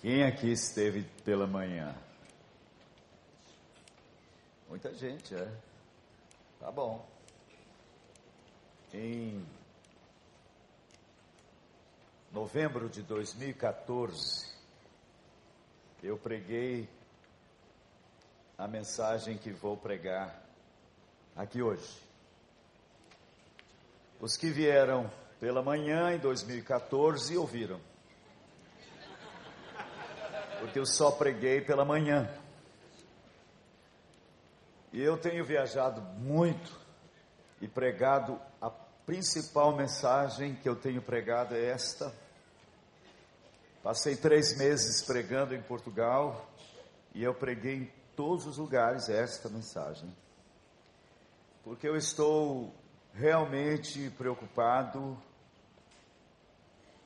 Quem aqui esteve pela manhã? Muita gente, é. Tá bom. Em novembro de 2014, eu preguei a mensagem que vou pregar aqui hoje. Os que vieram pela manhã em 2014 ouviram. Porque eu só preguei pela manhã. E eu tenho viajado muito e pregado a principal mensagem que eu tenho pregado é esta. Passei três meses pregando em Portugal e eu preguei em todos os lugares esta mensagem. Porque eu estou realmente preocupado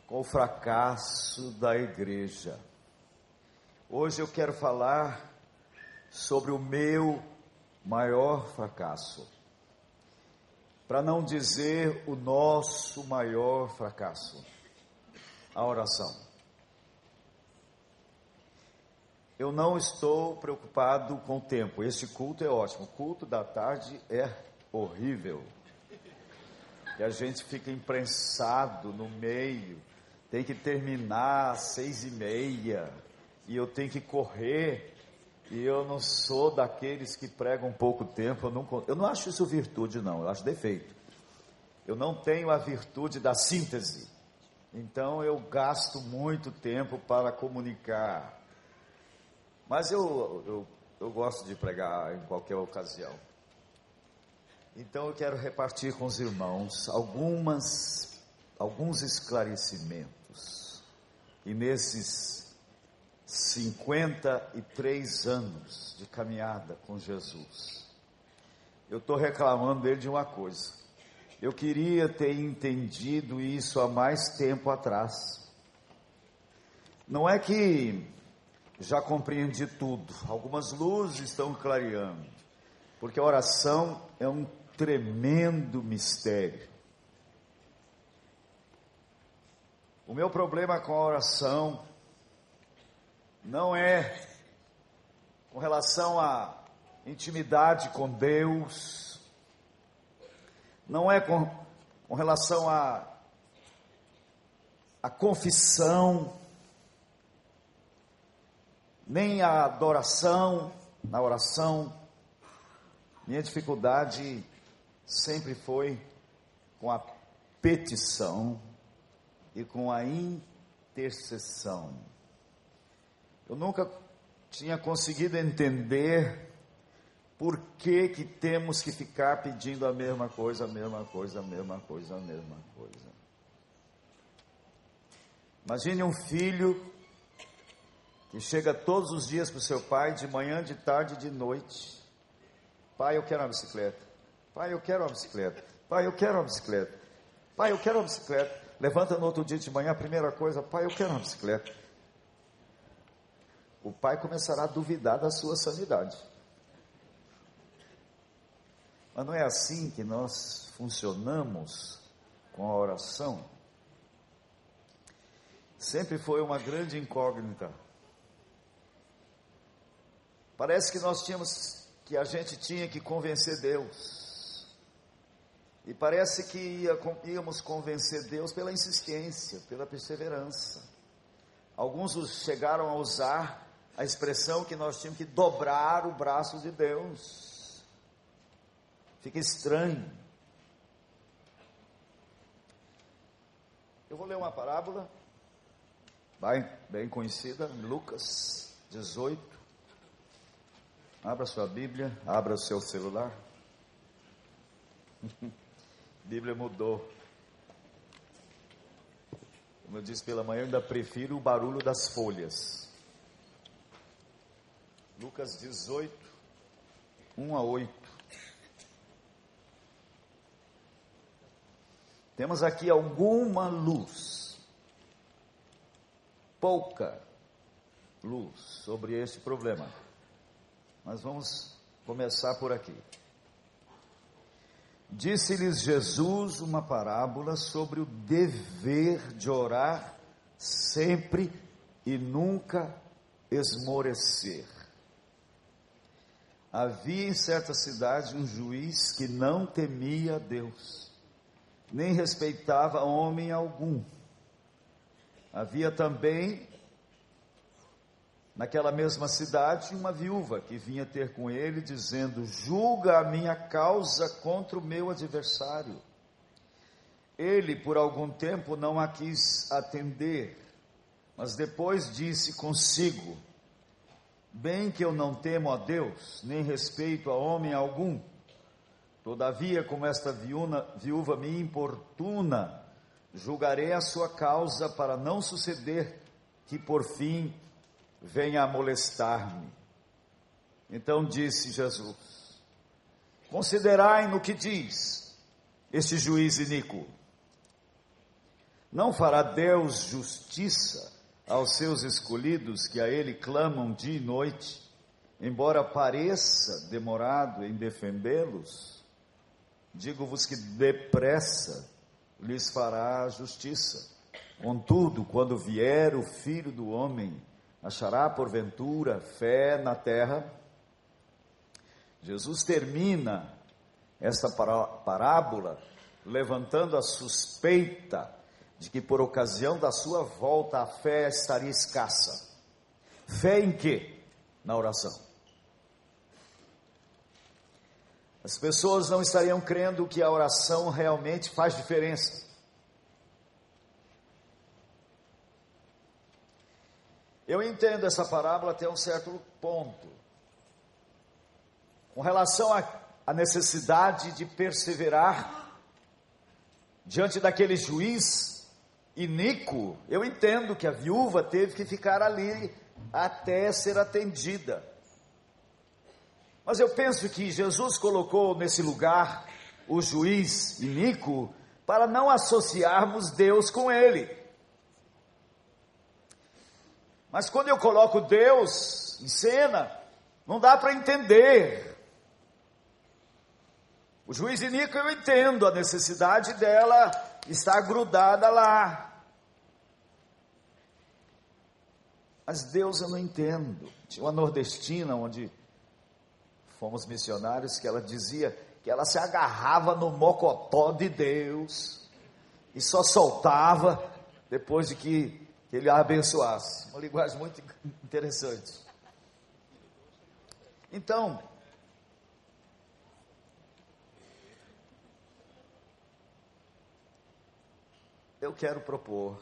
com o fracasso da igreja. Hoje eu quero falar sobre o meu maior fracasso. Para não dizer o nosso maior fracasso, a oração. Eu não estou preocupado com o tempo. Esse culto é ótimo. O culto da tarde é horrível que a gente fica imprensado no meio, tem que terminar às seis e meia, e eu tenho que correr, e eu não sou daqueles que pregam pouco tempo, eu não, eu não acho isso virtude não, eu acho defeito. Eu não tenho a virtude da síntese, então eu gasto muito tempo para comunicar. Mas eu, eu, eu gosto de pregar em qualquer ocasião. Então eu quero repartir com os irmãos algumas, alguns esclarecimentos. E nesses 53 anos de caminhada com Jesus, eu estou reclamando dele de uma coisa. Eu queria ter entendido isso há mais tempo atrás. Não é que já compreendi tudo, algumas luzes estão clareando, porque a oração é um tremendo mistério. O meu problema com a oração não é com relação à intimidade com Deus, não é com, com relação à a, a confissão, nem a adoração na oração. Minha dificuldade sempre foi com a petição e com a intercessão. Eu nunca tinha conseguido entender por que que temos que ficar pedindo a mesma coisa, a mesma coisa, a mesma coisa, a mesma coisa. Imagine um filho que chega todos os dias para o seu pai, de manhã, de tarde e de noite. Pai, eu quero uma bicicleta. Pai, eu quero uma bicicleta. Pai, eu quero uma bicicleta. Pai, eu quero uma bicicleta. Levanta no outro dia de manhã, a primeira coisa, pai, eu quero uma bicicleta. O pai começará a duvidar da sua sanidade. Mas não é assim que nós funcionamos com a oração. Sempre foi uma grande incógnita. Parece que nós tínhamos que a gente tinha que convencer Deus. E parece que íamos convencer Deus pela insistência, pela perseverança. Alguns chegaram a usar a expressão que nós tínhamos que dobrar o braço de Deus. Fica estranho. Eu vou ler uma parábola, bem, bem conhecida, Lucas 18. Abra sua Bíblia, abra o seu celular. Bíblia mudou. Como eu disse pela manhã, eu ainda prefiro o barulho das folhas. Lucas 18, 1 a 8. Temos aqui alguma luz, pouca luz sobre este problema. Mas vamos começar por aqui. Disse-lhes Jesus uma parábola sobre o dever de orar sempre e nunca esmorecer. Havia em certa cidade um juiz que não temia Deus, nem respeitava homem algum. Havia também naquela mesma cidade uma viúva que vinha ter com ele, dizendo: Julga a minha causa contra o meu adversário. Ele, por algum tempo, não a quis atender, mas depois disse consigo: Bem que eu não temo a Deus, nem respeito a homem algum. Todavia, como esta viúva, viúva me importuna, julgarei a sua causa para não suceder que por fim venha a molestar-me. Então disse Jesus: Considerai no que diz este juiz iníquo. Não fará Deus justiça aos seus escolhidos que a ele clamam dia e noite, embora pareça demorado em defendê-los? Digo-vos que depressa lhes fará justiça. Contudo, quando vier o filho do homem, achará porventura fé na terra? Jesus termina esta parábola levantando a suspeita de que por ocasião da sua volta a fé estaria escassa. Fé em quê? Na oração. As pessoas não estariam crendo que a oração realmente faz diferença. Eu entendo essa parábola até um certo ponto. Com relação à necessidade de perseverar diante daquele juiz iníquo, eu entendo que a viúva teve que ficar ali até ser atendida. Mas eu penso que Jesus colocou nesse lugar o juiz iníquo para não associarmos Deus com ele. Mas quando eu coloco Deus em cena, não dá para entender. O juiz Nico, eu entendo a necessidade dela estar grudada lá. Mas Deus eu não entendo. Tinha uma nordestina onde fomos missionários que ela dizia que ela se agarrava no mocotó de Deus e só soltava depois de que ele a abençoasse. Uma linguagem muito interessante. Então, eu quero propor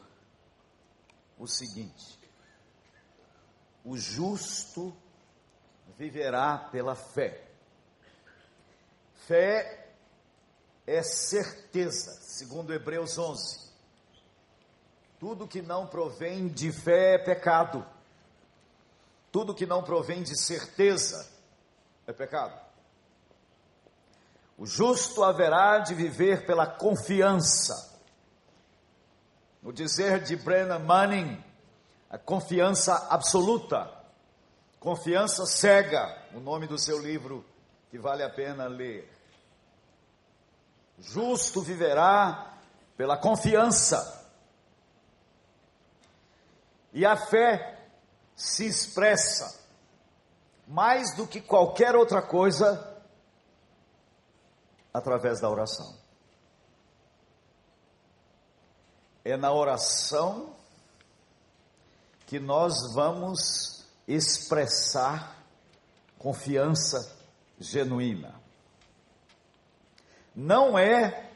o seguinte: o justo viverá pela fé. Fé é certeza, segundo Hebreus 11. Tudo que não provém de fé é pecado. Tudo que não provém de certeza é pecado. O justo haverá de viver pela confiança. No dizer de Brennan Manning, a confiança absoluta, confiança cega, o nome do seu livro que vale a pena ler. Justo viverá pela confiança. E a fé se expressa mais do que qualquer outra coisa através da oração. É na oração que nós vamos expressar confiança genuína. Não é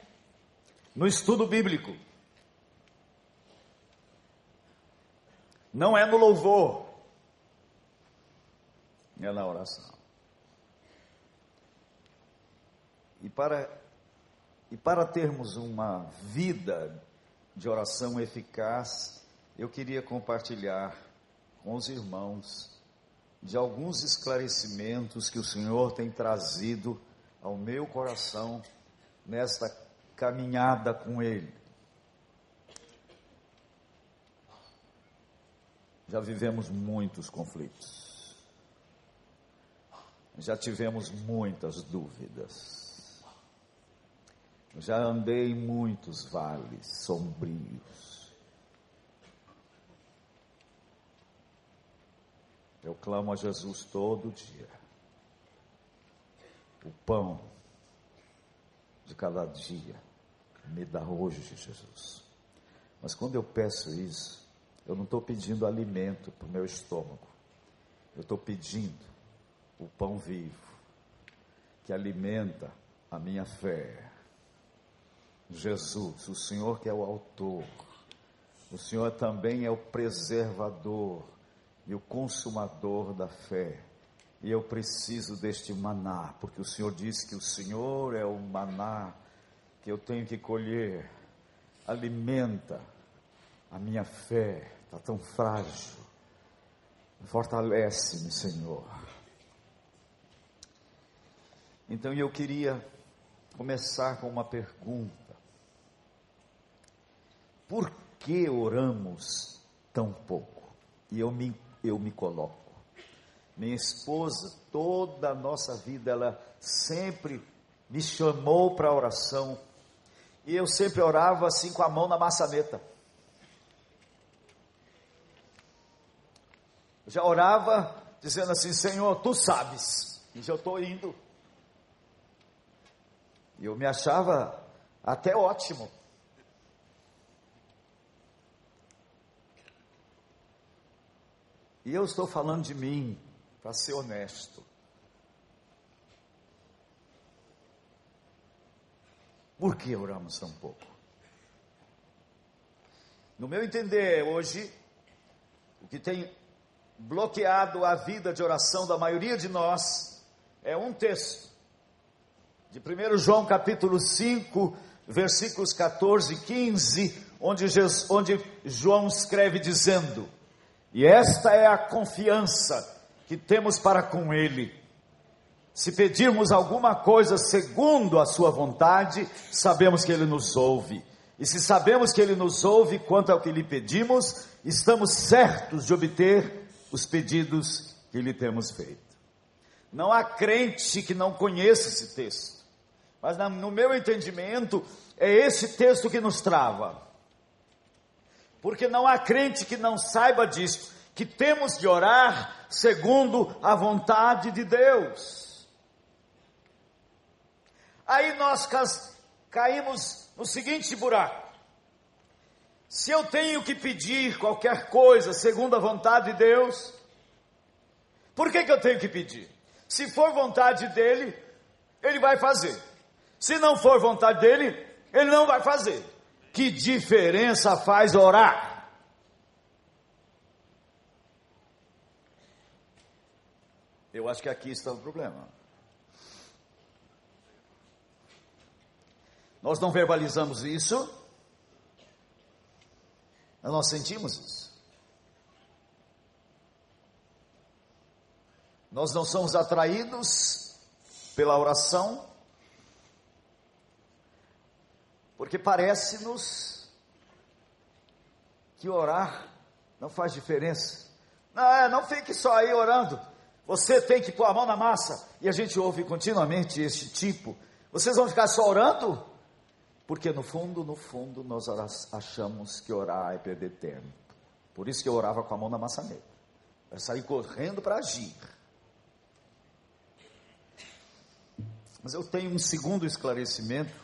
no estudo bíblico. Não é no louvor, é na oração. E para, e para termos uma vida de oração eficaz, eu queria compartilhar com os irmãos de alguns esclarecimentos que o Senhor tem trazido ao meu coração nesta caminhada com Ele. Já vivemos muitos conflitos. Já tivemos muitas dúvidas. Já andei em muitos vales sombrios. Eu clamo a Jesus todo dia. O pão de cada dia me dá hoje, Jesus. Mas quando eu peço isso, eu não estou pedindo alimento para o meu estômago. Eu estou pedindo o pão vivo, que alimenta a minha fé. Jesus, o Senhor que é o autor, o Senhor também é o preservador e o consumador da fé. E eu preciso deste maná, porque o Senhor disse que o Senhor é o maná que eu tenho que colher. Alimenta a minha fé, está tão frágil. Fortalece-me, Senhor. Então eu queria começar com uma pergunta. Por que oramos tão pouco? E eu me, eu me coloco. Minha esposa, toda a nossa vida, ela sempre me chamou para oração. E eu sempre orava assim com a mão na maçaneta. Já orava dizendo assim: Senhor, tu sabes. E já estou indo. E eu me achava até ótimo. E eu estou falando de mim, para ser honesto. Por que oramos tão pouco? No meu entender, hoje, o que tem bloqueado a vida de oração da maioria de nós é um texto de 1 João capítulo 5, versículos 14 e 15, onde, Jesus, onde João escreve dizendo: E esta é a confiança que temos para com Ele. Se pedirmos alguma coisa segundo a Sua vontade, sabemos que Ele nos ouve. E se sabemos que Ele nos ouve quanto ao que lhe pedimos, estamos certos de obter os pedidos que lhe temos feito. Não há crente que não conheça esse texto. Mas no meu entendimento, é esse texto que nos trava. Porque não há crente que não saiba disso, que temos de orar segundo a vontade de Deus. Aí nós caímos no seguinte buraco. Se eu tenho que pedir qualquer coisa segundo a vontade de Deus, por que, que eu tenho que pedir? Se for vontade dele, ele vai fazer. Se não for vontade dele, ele não vai fazer. Que diferença faz orar? Eu acho que aqui está o problema. Nós não verbalizamos isso, nós sentimos isso. Nós não somos atraídos pela oração, Porque parece-nos que orar não faz diferença. Não, é, não fique só aí orando. Você tem que pôr a mão na massa. E a gente ouve continuamente este tipo. Vocês vão ficar só orando? Porque no fundo, no fundo, nós achamos que orar é perder tempo. Por isso que eu orava com a mão na maçaneta. Para sair correndo para agir. Mas eu tenho um segundo esclarecimento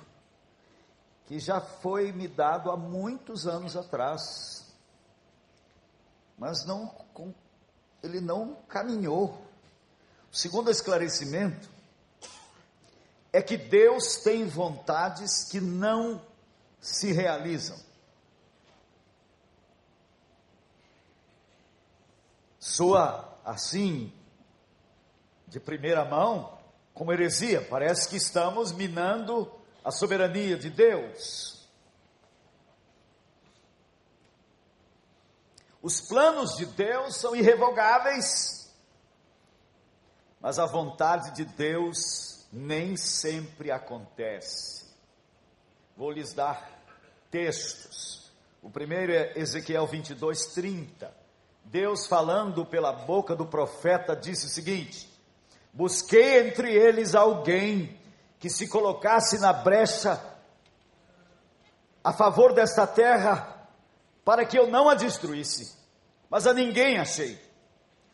que já foi me dado há muitos anos atrás, mas não, ele não caminhou. O segundo esclarecimento é que Deus tem vontades que não se realizam. Soa assim, de primeira mão, como heresia, parece que estamos minando a soberania de Deus. Os planos de Deus são irrevogáveis, mas a vontade de Deus nem sempre acontece. Vou lhes dar textos. O primeiro é Ezequiel 22, 30. Deus, falando pela boca do profeta, disse o seguinte: Busquei entre eles alguém que se colocasse na brecha a favor desta terra, para que eu não a destruísse, mas a ninguém achei.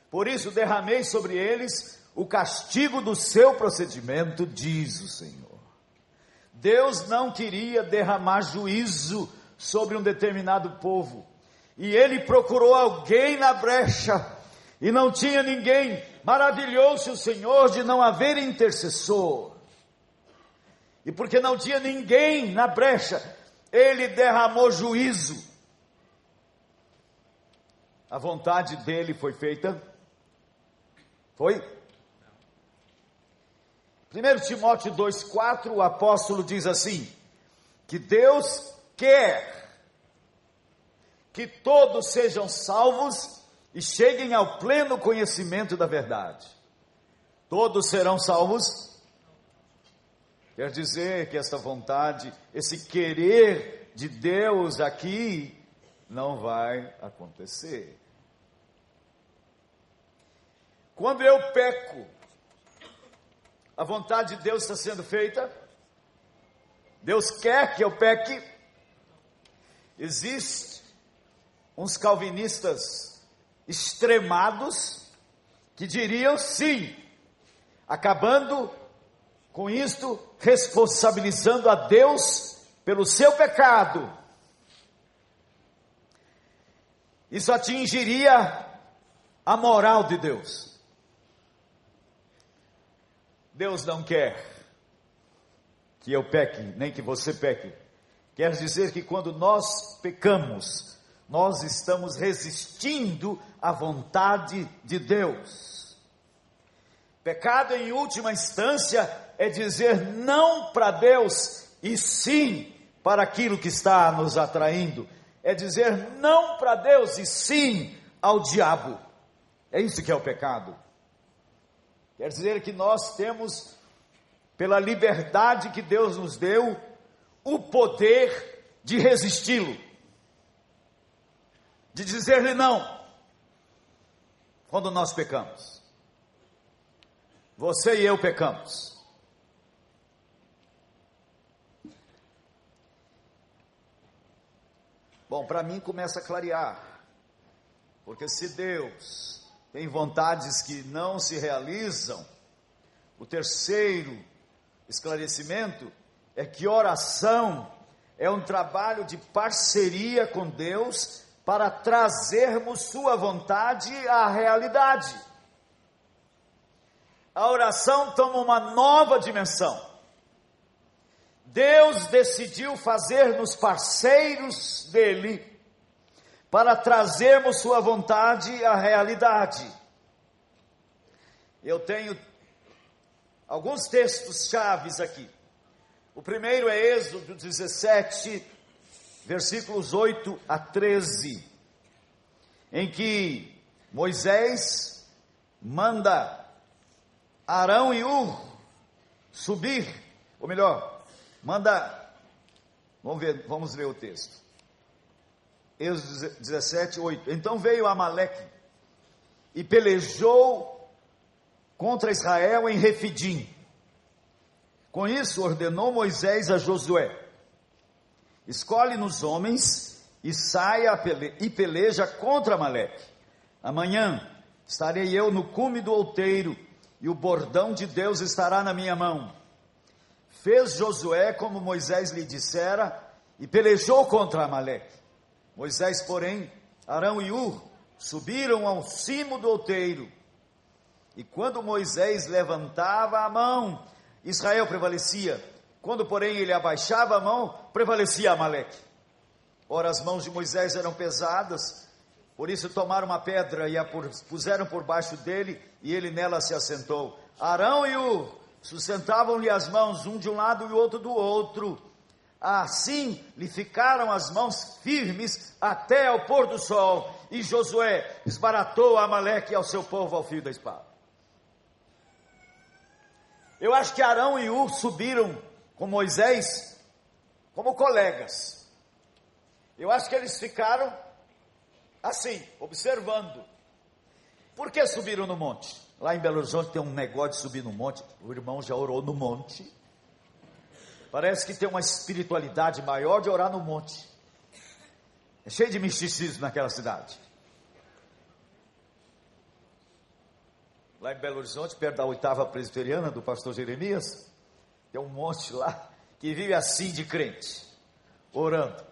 Por isso derramei sobre eles o castigo do seu procedimento, diz o Senhor. Deus não queria derramar juízo sobre um determinado povo. E ele procurou alguém na brecha e não tinha ninguém. Maravilhou-se o Senhor de não haver intercessor. E porque não tinha ninguém na brecha, ele derramou juízo. A vontade dele foi feita? Foi? 1 Timóteo 2,4, o apóstolo diz assim: que Deus quer que todos sejam salvos e cheguem ao pleno conhecimento da verdade. Todos serão salvos? Quer dizer que esta vontade, esse querer de Deus aqui, não vai acontecer. Quando eu peco, a vontade de Deus está sendo feita? Deus quer que eu peque? Existe uns calvinistas extremados que diriam sim, acabando com isto, responsabilizando a Deus pelo seu pecado. Isso atingiria a moral de Deus. Deus não quer que eu peque, nem que você peque. Quer dizer que quando nós pecamos, nós estamos resistindo à vontade de Deus. Pecado, em última instância, é dizer não para Deus e sim para aquilo que está nos atraindo. É dizer não para Deus e sim ao diabo. É isso que é o pecado. Quer dizer que nós temos, pela liberdade que Deus nos deu, o poder de resisti-lo, de dizer-lhe não, quando nós pecamos. Você e eu pecamos. Bom, para mim começa a clarear, porque se Deus tem vontades que não se realizam. O terceiro esclarecimento é que oração é um trabalho de parceria com Deus para trazermos Sua vontade à realidade. A oração toma uma nova dimensão. Deus decidiu fazer-nos parceiros dele para trazermos Sua vontade à realidade. Eu tenho alguns textos chaves aqui. O primeiro é Êxodo 17, versículos 8 a 13, em que Moisés manda Arão e Ur subir, ou melhor, manda, vamos ver, vamos o texto. Êxodo 17, 8. Então veio Amaleque e pelejou contra Israel em Refidim. Com isso ordenou Moisés a Josué: Escolhe nos homens e saia e peleja contra Amaleque. Amanhã estarei eu no cume do outeiro e o bordão de Deus estará na minha mão. Fez Josué como Moisés lhe dissera e pelejou contra Amaleque. Moisés, porém, Arão e Ur subiram ao cimo do outeiro. E quando Moisés levantava a mão, Israel prevalecia. Quando, porém, ele abaixava a mão, prevalecia Amaleque. Ora, as mãos de Moisés eram pesadas, por isso tomaram uma pedra e a puseram por baixo dele, e ele nela se assentou. Arão e Ur sustentavam-lhe as mãos, um de um lado e o outro do outro. Assim lhe ficaram as mãos firmes até ao pôr do sol, e Josué esbaratou Amaleque e ao seu povo ao fio da espada. Eu acho que Arão e Ur subiram com Moisés como colegas. Eu acho que eles ficaram assim, observando. Por que subiram no monte? Lá em Belo Horizonte tem um negócio de subir no monte. O irmão já orou no monte. Parece que tem uma espiritualidade maior de orar no monte. É cheio de misticismo naquela cidade. lá em Belo Horizonte, perto da oitava presbiteriana do pastor Jeremias, tem um monte lá que vive assim de crente, orando.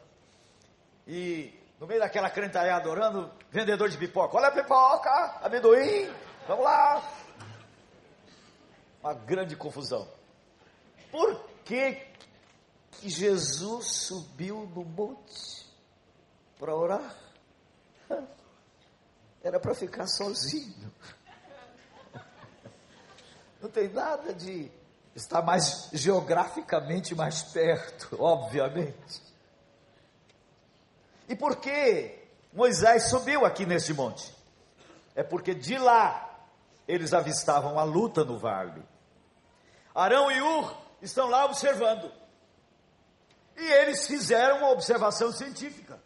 E no meio daquela crentalhada orando, vendedor de pipoca, olha a pipoca, amendoim, vamos lá. Uma grande confusão. Por que, que Jesus subiu no monte para orar? Era para ficar sozinho. Não tem nada de estar mais geograficamente mais perto, obviamente. E por que Moisés subiu aqui neste monte? É porque de lá eles avistavam a luta no vale. Arão e Ur estão lá observando. E eles fizeram uma observação científica.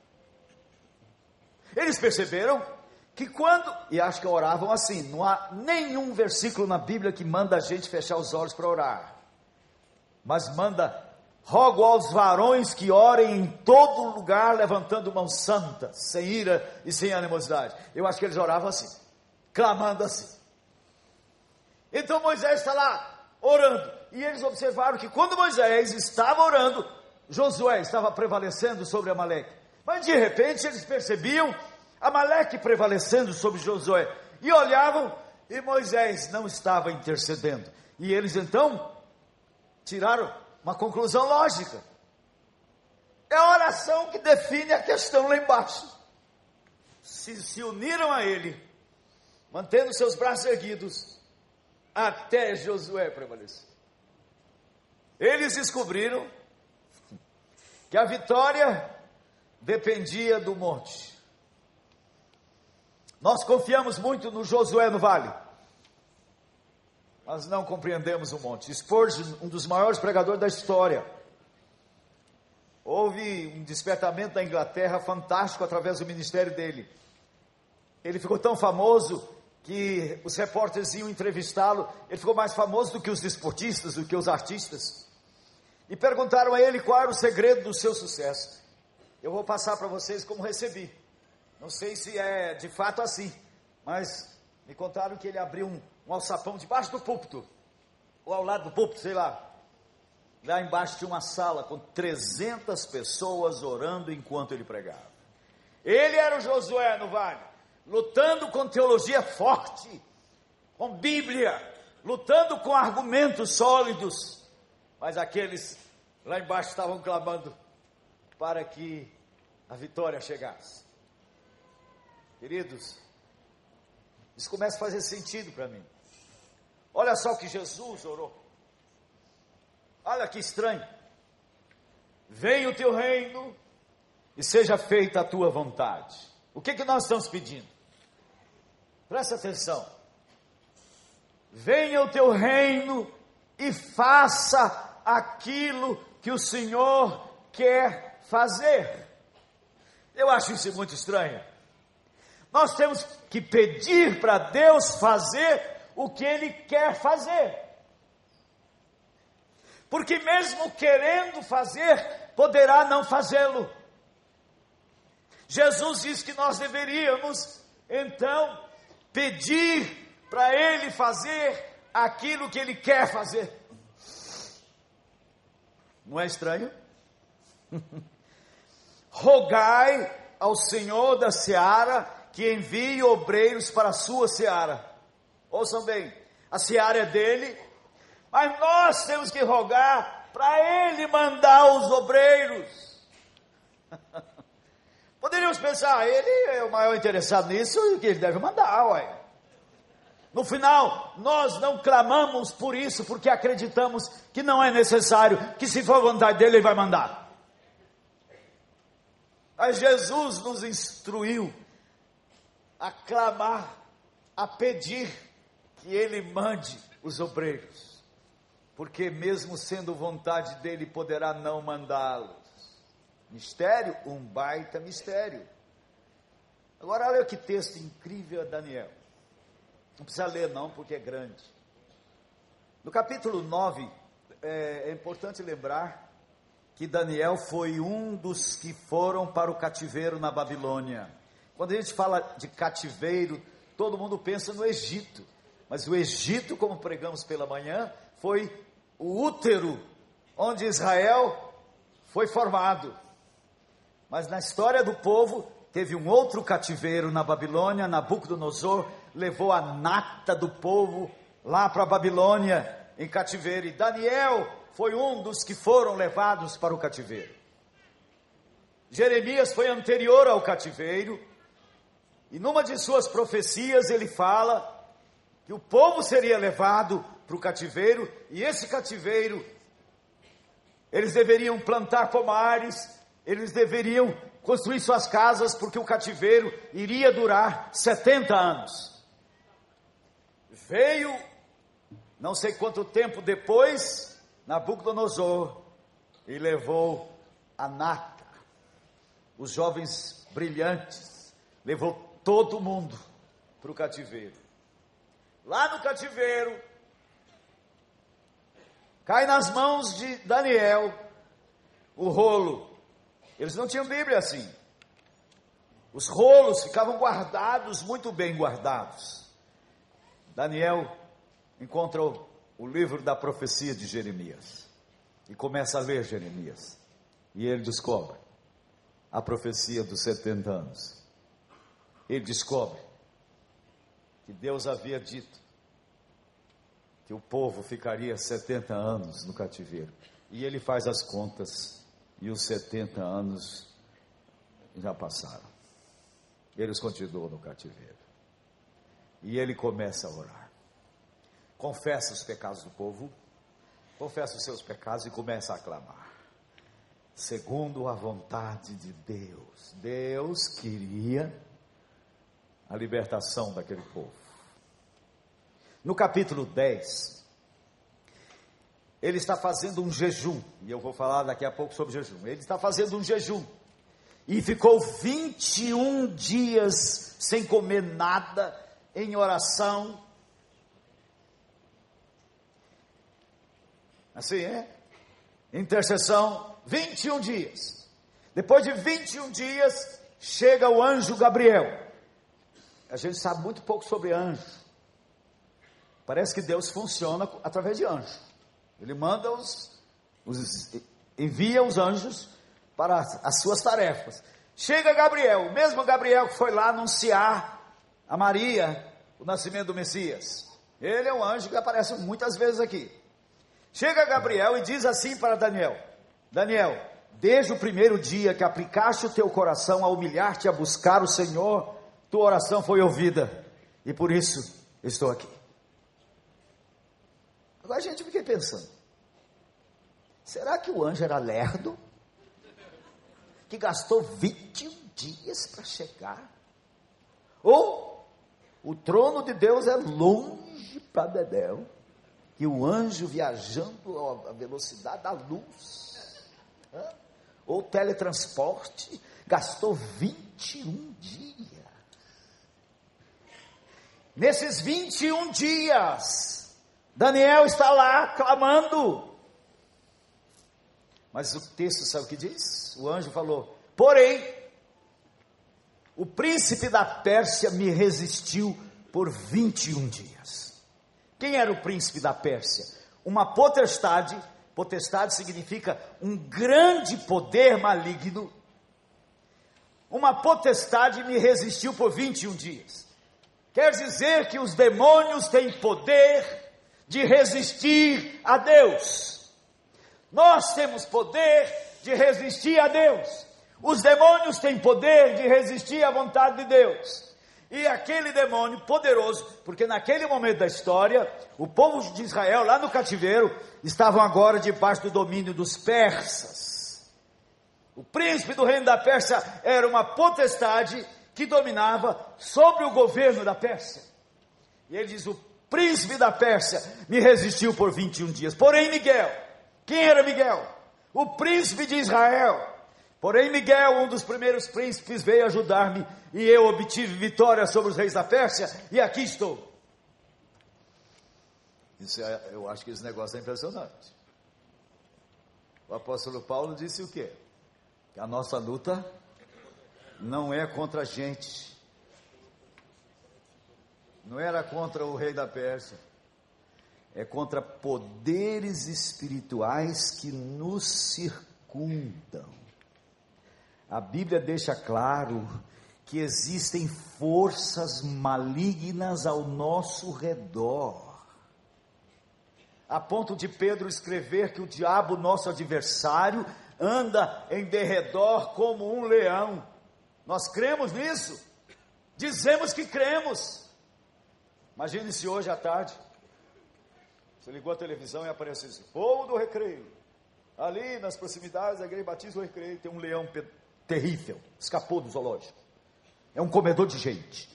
Eles perceberam que quando, e acho que oravam assim, não há nenhum versículo na Bíblia que manda a gente fechar os olhos para orar, mas manda, rogo aos varões que orem em todo lugar, levantando mão santa, sem ira e sem animosidade. Eu acho que eles oravam assim, clamando assim. Então Moisés está lá orando, e eles observaram que quando Moisés estava orando, Josué estava prevalecendo sobre Amaleque. Mas de repente eles percebiam Amaleque prevalecendo sobre Josué. E olhavam e Moisés não estava intercedendo. E eles então tiraram uma conclusão lógica. É a oração que define a questão lá embaixo. Se, se uniram a ele, mantendo seus braços erguidos, até Josué prevalecer. Eles descobriram que a vitória dependia do monte. Nós confiamos muito no Josué no vale, mas não compreendemos o monte. Spurgeon, um dos maiores pregadores da história, houve um despertamento da Inglaterra fantástico através do ministério dele. Ele ficou tão famoso que os repórteres iam entrevistá-lo. Ele ficou mais famoso do que os desportistas, do que os artistas. E perguntaram a ele qual era o segredo do seu sucesso. Eu vou passar para vocês como recebi. Não sei se é de fato assim, mas me contaram que ele abriu um, um alçapão debaixo do púlpito, ou ao lado do púlpito, sei lá. Lá embaixo tinha uma sala com 300 pessoas orando enquanto ele pregava. Ele era o Josué no vale, lutando com teologia forte, com Bíblia, lutando com argumentos sólidos. Mas aqueles lá embaixo estavam clamando para que a vitória chegasse. Queridos, isso começa a fazer sentido para mim. Olha só o que Jesus orou. Olha que estranho. Venha o teu reino e seja feita a tua vontade. O que, que nós estamos pedindo? Presta atenção. Venha o teu reino e faça aquilo que o Senhor quer fazer. Eu acho isso muito estranho. Nós temos que pedir para Deus fazer o que Ele quer fazer. Porque, mesmo querendo fazer, poderá não fazê-lo. Jesus diz que nós deveríamos, então, pedir para Ele fazer aquilo que Ele quer fazer. Não é estranho? Rogai ao Senhor da seara que envie obreiros para a sua seara. Ouçam bem, a seara é dele, mas nós temos que rogar para ele mandar os obreiros. Poderíamos pensar, ele é o maior interessado nisso e que ele deve mandar, ué. No final, nós não clamamos por isso porque acreditamos que não é necessário, que se for vontade dele, ele vai mandar. Mas Jesus nos instruiu a clamar, a pedir que ele mande os obreiros, porque mesmo sendo vontade dele, poderá não mandá-los. Mistério? Um baita mistério. Agora olha que texto incrível Daniel. Não precisa ler não, porque é grande. No capítulo 9, é, é importante lembrar que Daniel foi um dos que foram para o cativeiro na Babilônia. Quando a gente fala de cativeiro, todo mundo pensa no Egito. Mas o Egito, como pregamos pela manhã, foi o útero onde Israel foi formado. Mas na história do povo, teve um outro cativeiro na Babilônia, Nabucodonosor levou a nata do povo lá para a Babilônia em cativeiro. E Daniel foi um dos que foram levados para o cativeiro. Jeremias foi anterior ao cativeiro, e numa de suas profecias ele fala que o povo seria levado para o cativeiro, e esse cativeiro, eles deveriam plantar pomares, eles deveriam construir suas casas, porque o cativeiro iria durar 70 anos. Veio, não sei quanto tempo depois, Nabucodonosor e levou a nata, os jovens brilhantes, levou todo mundo para o cativeiro. Lá no cativeiro, cai nas mãos de Daniel o rolo. Eles não tinham Bíblia assim. Os rolos ficavam guardados, muito bem guardados. Daniel encontra o, o livro da profecia de Jeremias e começa a ler Jeremias. E ele descobre a profecia dos 70 anos ele descobre que Deus havia dito que o povo ficaria 70 anos no cativeiro. E ele faz as contas e os 70 anos já passaram. Eles continuam no cativeiro. E ele começa a orar. Confessa os pecados do povo, confessa os seus pecados e começa a clamar. Segundo a vontade de Deus. Deus queria a libertação daquele povo. No capítulo 10, ele está fazendo um jejum, e eu vou falar daqui a pouco sobre jejum. Ele está fazendo um jejum, e ficou 21 dias sem comer nada, em oração. Assim é? Intercessão, 21 dias. Depois de 21 dias, chega o anjo Gabriel a gente sabe muito pouco sobre anjos. Parece que Deus funciona através de anjos. Ele manda os, os envia os anjos para as suas tarefas. Chega Gabriel, o mesmo Gabriel que foi lá anunciar a Maria o nascimento do Messias. Ele é um anjo que aparece muitas vezes aqui. Chega Gabriel e diz assim para Daniel: Daniel, desde o primeiro dia que aplicaste o teu coração a humilhar-te a buscar o Senhor, tua oração foi ouvida e por isso estou aqui. Agora gente fiquei pensando: será que o anjo era lerdo? Que gastou 21 dias para chegar? Ou o trono de Deus é longe para Dedéu? Que o anjo viajando à velocidade da luz, ou teletransporte, gastou 21 dias. Nesses 21 dias, Daniel está lá clamando. Mas o texto sabe o que diz? O anjo falou: Porém, o príncipe da Pérsia me resistiu por 21 dias. Quem era o príncipe da Pérsia? Uma potestade, potestade significa um grande poder maligno. Uma potestade me resistiu por 21 dias. Quer dizer que os demônios têm poder de resistir a Deus. Nós temos poder de resistir a Deus. Os demônios têm poder de resistir à vontade de Deus. E aquele demônio poderoso, porque naquele momento da história, o povo de Israel, lá no cativeiro, estavam agora debaixo do domínio dos persas. O príncipe do reino da Pérsia era uma potestade que dominava sobre o governo da Pérsia. E ele diz: O príncipe da Pérsia me resistiu por 21 dias. Porém, Miguel, quem era Miguel? O príncipe de Israel. Porém, Miguel, um dos primeiros príncipes, veio ajudar-me e eu obtive vitória sobre os reis da Pérsia e aqui estou. Isso é, eu acho que esse negócio é impressionante. O apóstolo Paulo disse o quê? Que a nossa luta não é contra a gente, Não era contra o rei da Pérsia. É contra poderes espirituais que nos circundam. A Bíblia deixa claro que existem forças malignas ao nosso redor. A ponto de Pedro escrever que o diabo, nosso adversário, anda em derredor como um leão. Nós cremos nisso? Dizemos que cremos. Imagine se hoje à tarde você ligou a televisão e aparecesse povo do recreio. Ali nas proximidades da igreja Batista do Recreio tem um leão terrível, escapou do zoológico. É um comedor de gente.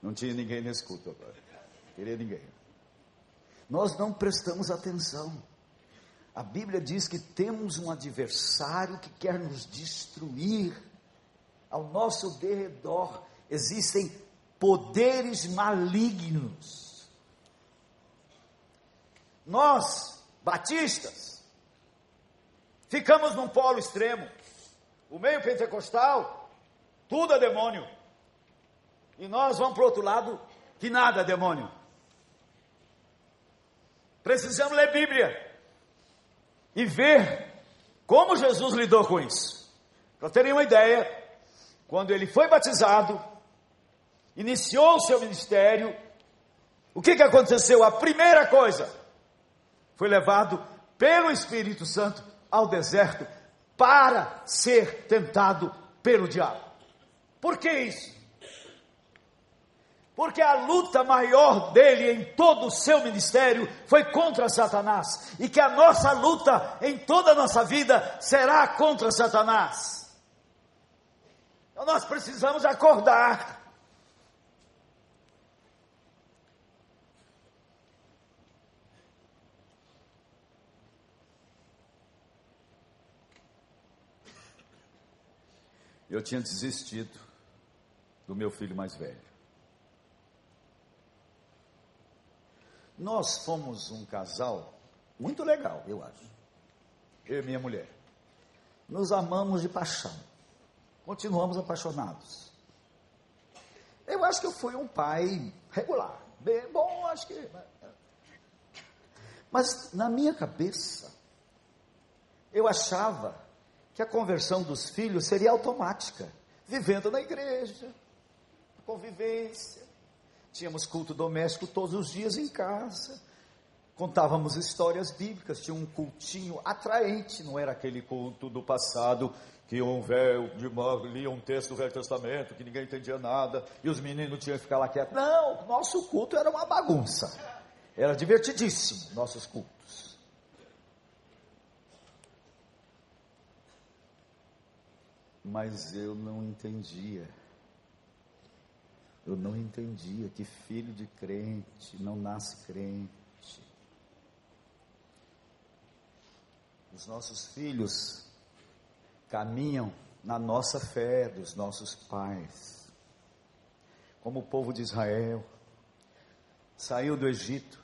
Não tinha ninguém nesse culto agora. Queria ninguém. Nós não prestamos atenção. A Bíblia diz que temos um adversário que quer nos destruir. Ao nosso derredor existem poderes malignos. Nós, batistas, ficamos num polo extremo. O meio pentecostal, tudo é demônio. E nós vamos para o outro lado, que nada é demônio. Precisamos ler Bíblia e ver como Jesus lidou com isso. Para terem uma ideia, quando ele foi batizado, iniciou o seu ministério, o que, que aconteceu? A primeira coisa, foi levado pelo Espírito Santo ao deserto para ser tentado pelo diabo. Por que isso? Porque a luta maior dele em todo o seu ministério foi contra Satanás. E que a nossa luta em toda a nossa vida será contra Satanás. Então nós precisamos acordar. Eu tinha desistido do meu filho mais velho. Nós fomos um casal muito legal, eu acho. Eu e minha mulher. Nos amamos de paixão. Continuamos apaixonados. Eu acho que eu fui um pai regular. Bem bom, acho que. Mas na minha cabeça, eu achava que a conversão dos filhos seria automática, vivendo na igreja, convivência, Tínhamos culto doméstico todos os dias em casa. Contávamos histórias bíblicas, tinha um cultinho atraente, não era aquele culto do passado que um velho lia um texto do Velho Testamento, que ninguém entendia nada, e os meninos tinham que ficar lá quietos. Não, nosso culto era uma bagunça. Era divertidíssimo, nossos cultos. Mas eu não entendia eu não entendia que filho de crente não nasce crente. Os nossos filhos caminham na nossa fé dos nossos pais. Como o povo de Israel saiu do Egito,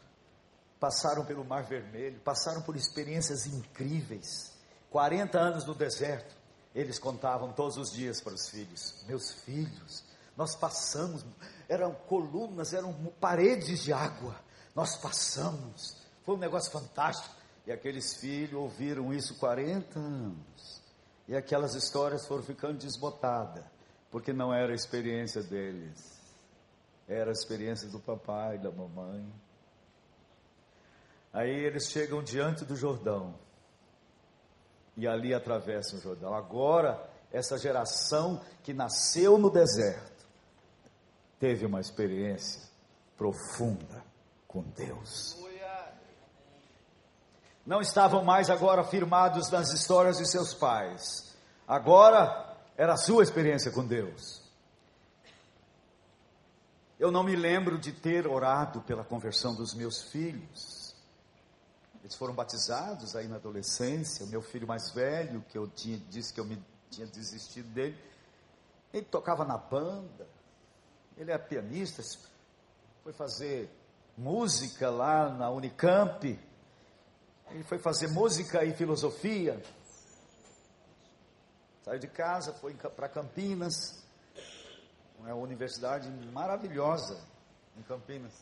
passaram pelo Mar Vermelho, passaram por experiências incríveis. 40 anos no deserto, eles contavam todos os dias para os filhos: Meus filhos, nós passamos, eram colunas, eram paredes de água. Nós passamos. Foi um negócio fantástico. E aqueles filhos ouviram isso 40 anos. E aquelas histórias foram ficando desbotadas, porque não era a experiência deles. Era a experiência do papai, da mamãe. Aí eles chegam diante do Jordão. E ali atravessam o Jordão. Agora, essa geração que nasceu no deserto, teve uma experiência profunda com Deus. Não estavam mais agora firmados nas histórias de seus pais. Agora era a sua experiência com Deus. Eu não me lembro de ter orado pela conversão dos meus filhos. Eles foram batizados aí na adolescência. O meu filho mais velho, que eu tinha, disse que eu me, tinha desistido dele, ele tocava na banda. Ele é pianista, foi fazer música lá na Unicamp. Ele foi fazer música e filosofia. Saiu de casa, foi para Campinas, uma universidade maravilhosa. em Campinas.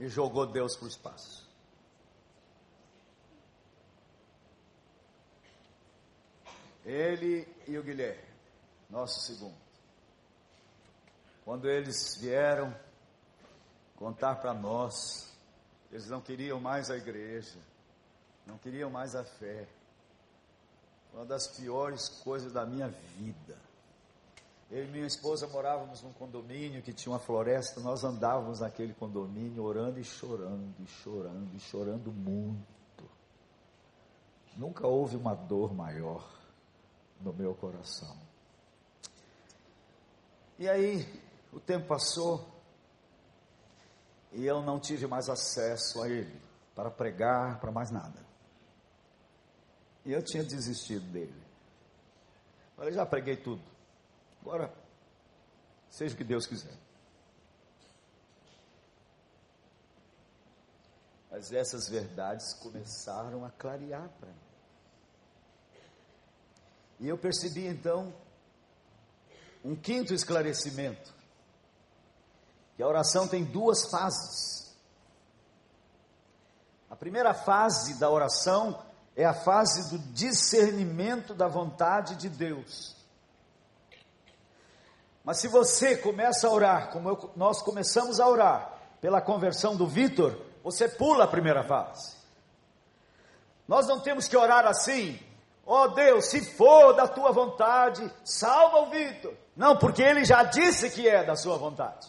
E jogou Deus para o espaço. Ele e o Guilherme, nosso segundo. Quando eles vieram contar para nós, eles não queriam mais a igreja, não queriam mais a fé. Uma das piores coisas da minha vida. Eu e minha esposa morávamos num condomínio que tinha uma floresta, nós andávamos naquele condomínio orando e chorando, e chorando, e chorando muito. Nunca houve uma dor maior no meu coração. E aí, o tempo passou e eu não tive mais acesso a ele para pregar, para mais nada. E eu tinha desistido dele. Falei, já preguei tudo. Agora, seja o que Deus quiser. Mas essas verdades começaram a clarear para mim. E eu percebi então um quinto esclarecimento: que a oração tem duas fases. A primeira fase da oração é a fase do discernimento da vontade de Deus. Mas se você começa a orar, como eu, nós começamos a orar, pela conversão do Vitor, você pula a primeira fase. Nós não temos que orar assim, ó oh Deus, se for da tua vontade, salva o Vitor. Não, porque ele já disse que é da sua vontade.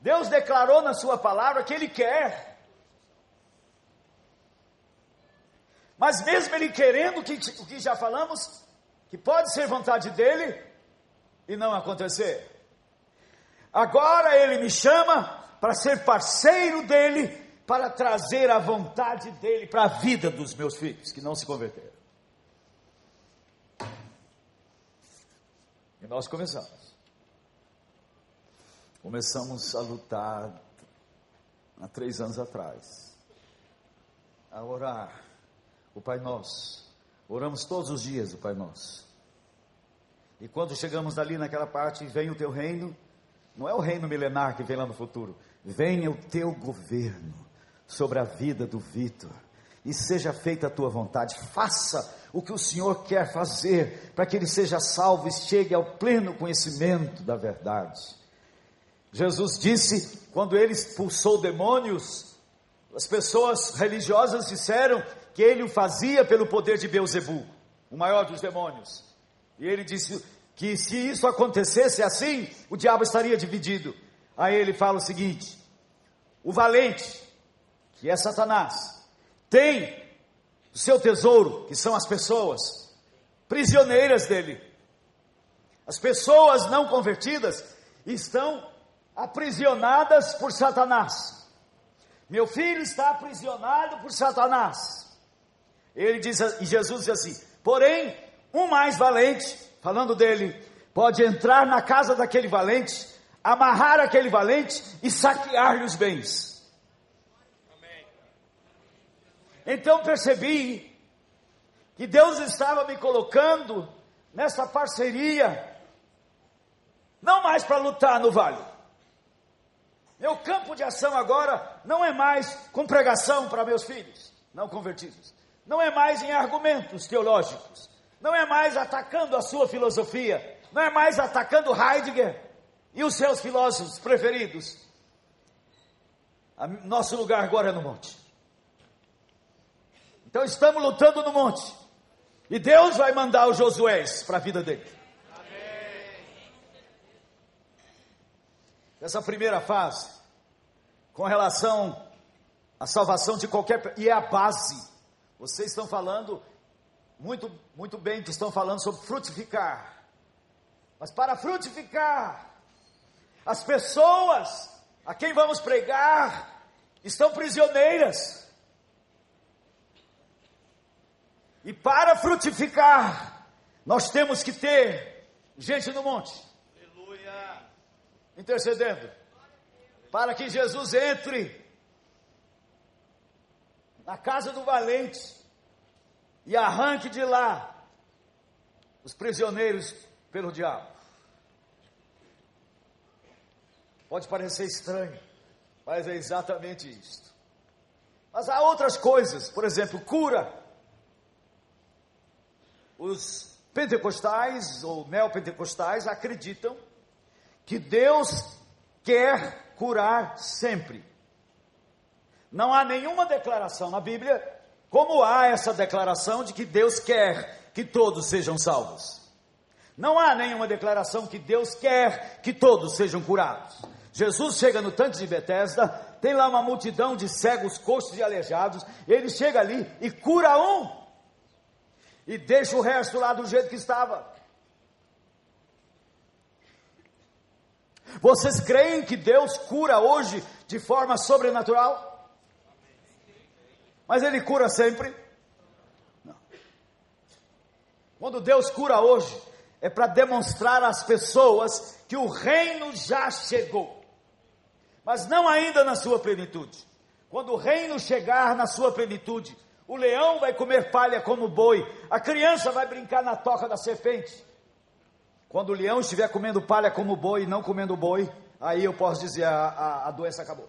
Deus declarou na sua palavra que ele quer. Mas mesmo ele querendo que, o que já falamos, que pode ser vontade dele e não acontecer. Agora ele me chama para ser parceiro dele, para trazer a vontade dele para a vida dos meus filhos que não se converteram. E nós começamos. Começamos a lutar há três anos atrás, a orar o Pai Nosso. Oramos todos os dias o Pai Nosso. E quando chegamos ali naquela parte, vem o teu reino, não é o reino milenar que vem lá no futuro, venha o teu governo sobre a vida do Vitor e seja feita a tua vontade. Faça o que o Senhor quer fazer para que ele seja salvo e chegue ao pleno conhecimento da verdade. Jesus disse, quando ele expulsou demônios, as pessoas religiosas disseram que ele o fazia pelo poder de Beuzebu, o maior dos demônios. E ele disse que se isso acontecesse assim, o diabo estaria dividido. Aí ele fala o seguinte: o valente, que é Satanás, tem o seu tesouro, que são as pessoas, prisioneiras dele. As pessoas não convertidas estão aprisionadas por Satanás. Meu filho está aprisionado por Satanás. Ele diz, e Jesus diz assim: porém, um mais valente, falando dele, pode entrar na casa daquele valente, amarrar aquele valente e saquear-lhe os bens. Então percebi que Deus estava me colocando nessa parceria, não mais para lutar no vale. Meu campo de ação agora não é mais com pregação para meus filhos não convertidos não é mais em argumentos teológicos, não é mais atacando a sua filosofia, não é mais atacando Heidegger e os seus filósofos preferidos. Nosso lugar agora é no monte. Então estamos lutando no monte. E Deus vai mandar os Josués para a vida dele. Essa primeira fase, com relação à salvação de qualquer. e é a base vocês estão falando muito, muito bem que estão falando sobre frutificar. Mas para frutificar, as pessoas a quem vamos pregar estão prisioneiras. E para frutificar, nós temos que ter gente no monte. Aleluia. Intercedendo. Para que Jesus entre na casa do valente e arranque de lá os prisioneiros pelo diabo. Pode parecer estranho, mas é exatamente isto. Mas há outras coisas, por exemplo, cura. Os pentecostais ou neopentecostais acreditam que Deus quer curar sempre. Não há nenhuma declaração na Bíblia como há essa declaração de que Deus quer que todos sejam salvos. Não há nenhuma declaração que Deus quer que todos sejam curados. Jesus chega no tanque de Betesda, tem lá uma multidão de cegos, coxos e aleijados, ele chega ali e cura um, e deixa o resto lá do jeito que estava. Vocês creem que Deus cura hoje de forma sobrenatural? Mas Ele cura sempre? Não. Quando Deus cura hoje, é para demonstrar às pessoas que o reino já chegou, mas não ainda na sua plenitude. Quando o reino chegar na sua plenitude, o leão vai comer palha como boi, a criança vai brincar na toca da serpente. Quando o leão estiver comendo palha como boi e não comendo boi, aí eu posso dizer a, a, a doença acabou.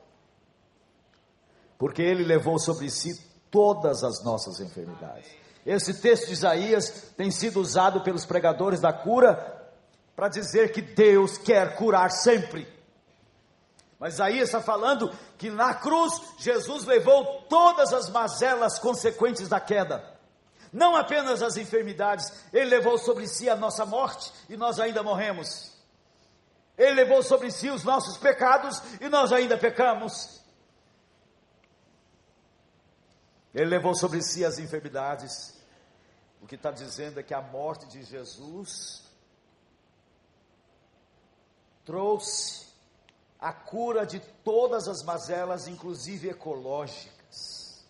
Porque ele levou sobre si todas as nossas enfermidades. Esse texto de Isaías tem sido usado pelos pregadores da cura para dizer que Deus quer curar sempre. Mas Isaías está falando que na cruz Jesus levou todas as mazelas consequentes da queda. Não apenas as enfermidades, ele levou sobre si a nossa morte e nós ainda morremos. Ele levou sobre si os nossos pecados e nós ainda pecamos. Ele levou sobre si as enfermidades. O que está dizendo é que a morte de Jesus trouxe a cura de todas as mazelas, inclusive ecológicas.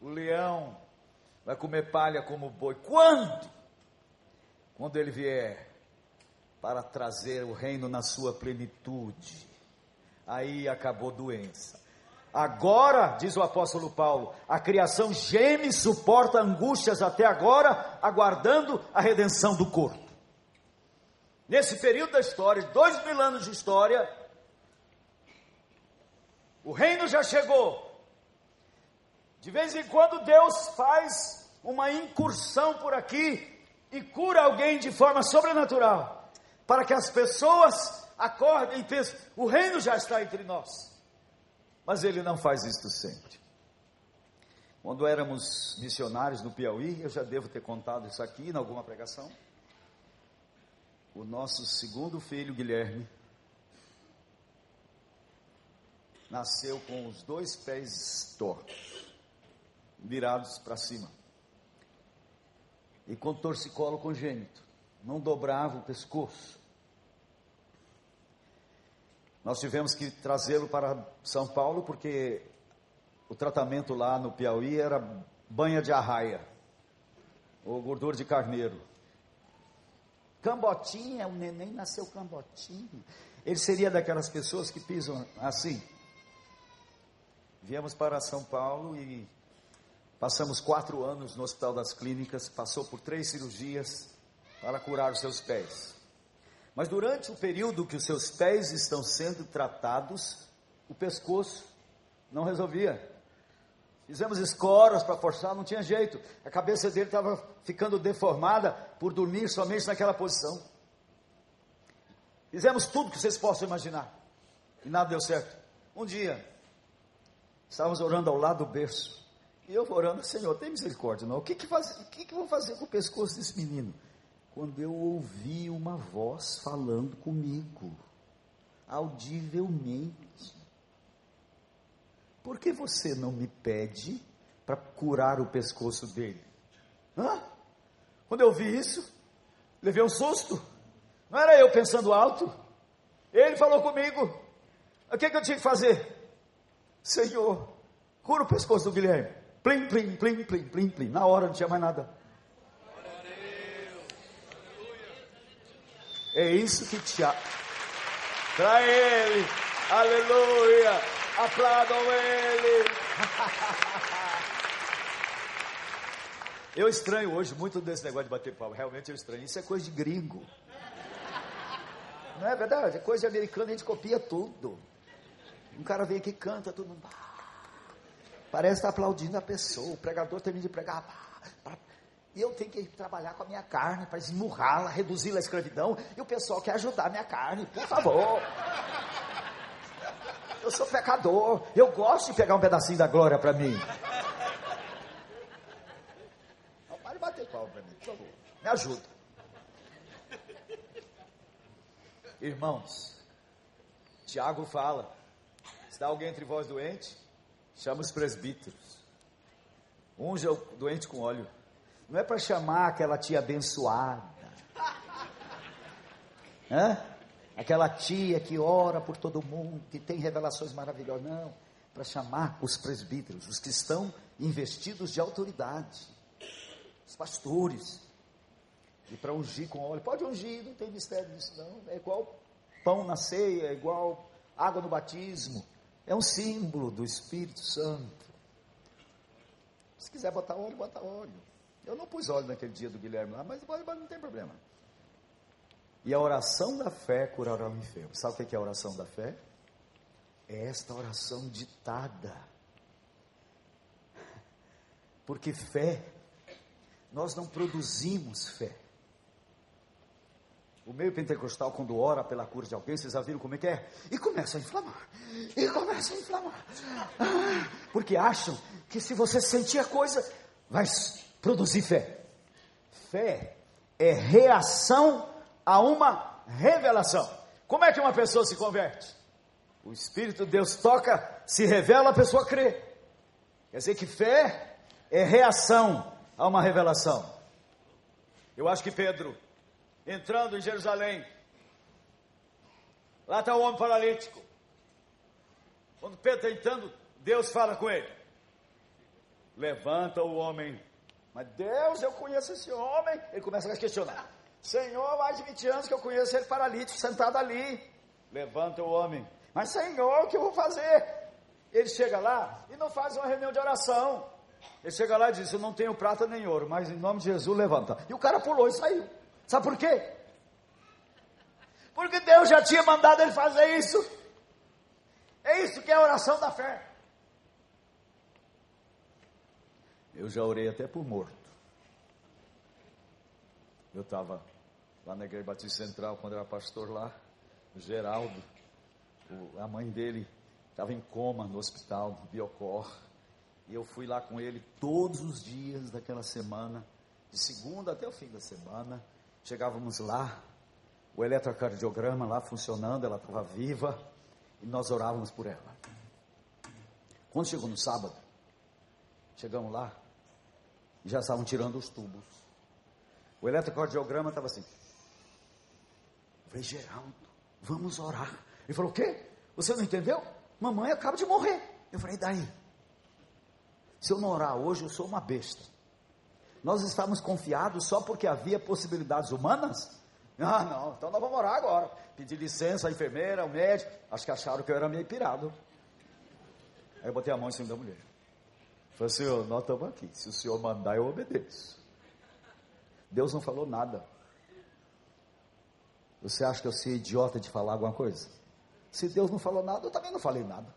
O leão vai comer palha como boi. Quando? Quando ele vier para trazer o reino na sua plenitude. Aí acabou doença. Agora, diz o apóstolo Paulo, a criação geme e suporta angústias até agora, aguardando a redenção do corpo. Nesse período da história, dois mil anos de história, o reino já chegou. De vez em quando Deus faz uma incursão por aqui e cura alguém de forma sobrenatural, para que as pessoas acordem e pensem: o reino já está entre nós. Mas ele não faz isto sempre. Quando éramos missionários no Piauí, eu já devo ter contado isso aqui em alguma pregação. O nosso segundo filho, Guilherme, nasceu com os dois pés tortos, virados para cima, e com torcicolo congênito, não dobrava o pescoço. Nós tivemos que trazê-lo para São Paulo porque o tratamento lá no Piauí era banha de arraia ou gordura de carneiro. Cambotinha, o neném nasceu cambotinho. Ele seria daquelas pessoas que pisam assim. Viemos para São Paulo e passamos quatro anos no Hospital das Clínicas, passou por três cirurgias para curar os seus pés. Mas durante o período que os seus pés estão sendo tratados, o pescoço não resolvia. Fizemos escoras para forçar, não tinha jeito. A cabeça dele estava ficando deformada por dormir somente naquela posição. Fizemos tudo que vocês possam imaginar. E nada deu certo. Um dia, estávamos orando ao lado do berço. E eu orando, Senhor, tem misericórdia, não. O que, que, faz, o que, que vou fazer com o pescoço desse menino? Quando eu ouvi uma voz falando comigo, audivelmente. Por que você não me pede para curar o pescoço dele? Hã? Quando eu ouvi isso, levei um susto. Não era eu pensando alto. Ele falou comigo. O que, que eu tinha que fazer? Senhor, cura o pescoço do Guilherme. Plim, plim, plim, plim, plim, plim. Na hora não tinha mais nada. É isso que te. Para Ele, aleluia, aplaudam Ele. Eu estranho hoje muito desse negócio de bater palma. Realmente eu estranho. Isso é coisa de gringo. Não é verdade? É coisa de americano, a gente copia tudo. Um cara vem aqui e canta, todo mundo. Parece estar aplaudindo a pessoa. O pregador termina de pregar. E eu tenho que trabalhar com a minha carne para esmurrá-la, reduzi-la à escravidão. E o pessoal quer ajudar a minha carne, por favor. Eu sou pecador. Eu gosto de pegar um pedacinho da glória para mim. Não, pare de bater palma para mim, por favor. Me ajuda. Irmãos, Tiago fala: está alguém entre vós doente? Chama os presbíteros. Unja o doente com óleo. Não é para chamar aquela tia abençoada. Hã? Aquela tia que ora por todo mundo, que tem revelações maravilhosas. Não. Para chamar os presbíteros, os que estão investidos de autoridade. Os pastores e para ungir com óleo. Pode ungir, não tem mistério nisso não. É igual pão na ceia, é igual água no batismo. É um símbolo do Espírito Santo. Se quiser botar óleo, bota óleo. Eu não pus óleo naquele dia do Guilherme lá, mas não tem problema. E a oração da fé curará o enfermo. Sabe o que é a oração da fé? É esta oração ditada. Porque fé, nós não produzimos fé. O meio pentecostal, quando ora pela cura de alguém, vocês já viram como é que é? E começa a inflamar. E começa a inflamar. Ah, porque acham que se você sentir a coisa, vai produzir fé. Fé é reação a uma revelação. Como é que uma pessoa se converte? O Espírito de Deus toca, se revela, a pessoa crê. Quer dizer que fé é reação a uma revelação. Eu acho que Pedro entrando em Jerusalém. Lá está o homem paralítico. Quando Pedro está entrando, Deus fala com ele: Levanta o homem. Mas Deus, eu conheço esse homem. Ele começa a questionar: Senhor, mais de 20 anos que eu conheço ele paralítico, sentado ali. Levanta o homem. Mas Senhor, o que eu vou fazer? Ele chega lá e não faz uma reunião de oração. Ele chega lá e diz: Eu não tenho prata nem ouro, mas em nome de Jesus levanta. E o cara pulou e saiu. Sabe por quê? Porque Deus já tinha mandado ele fazer isso. É isso que é a oração da fé. Eu já orei até por morto. Eu estava lá na Igreja Batista Central, quando era pastor lá, o Geraldo, o, a mãe dele estava em coma no hospital, no Biocor. E eu fui lá com ele todos os dias daquela semana, de segunda até o fim da semana. Chegávamos lá, o eletrocardiograma lá funcionando, ela estava viva, e nós orávamos por ela. Quando chegou no sábado, chegamos lá, e já estavam tirando os tubos. O eletrocardiograma estava assim. Eu falei, Geraldo, vamos orar. Ele falou, o quê? Você não entendeu? Mamãe acaba de morrer. Eu falei, daí? Se eu não orar hoje, eu sou uma besta. Nós estávamos confiados só porque havia possibilidades humanas? Ah, não, então nós vamos orar agora. Pedi licença à enfermeira, ao médico. Acho que acharam que eu era meio pirado. Aí eu botei a mão em cima da mulher. Falei, Senhor, nós estamos aqui. Se o Senhor mandar, eu obedeço. Deus não falou nada. Você acha que eu sou idiota de falar alguma coisa? Se Deus não falou nada, eu também não falei nada.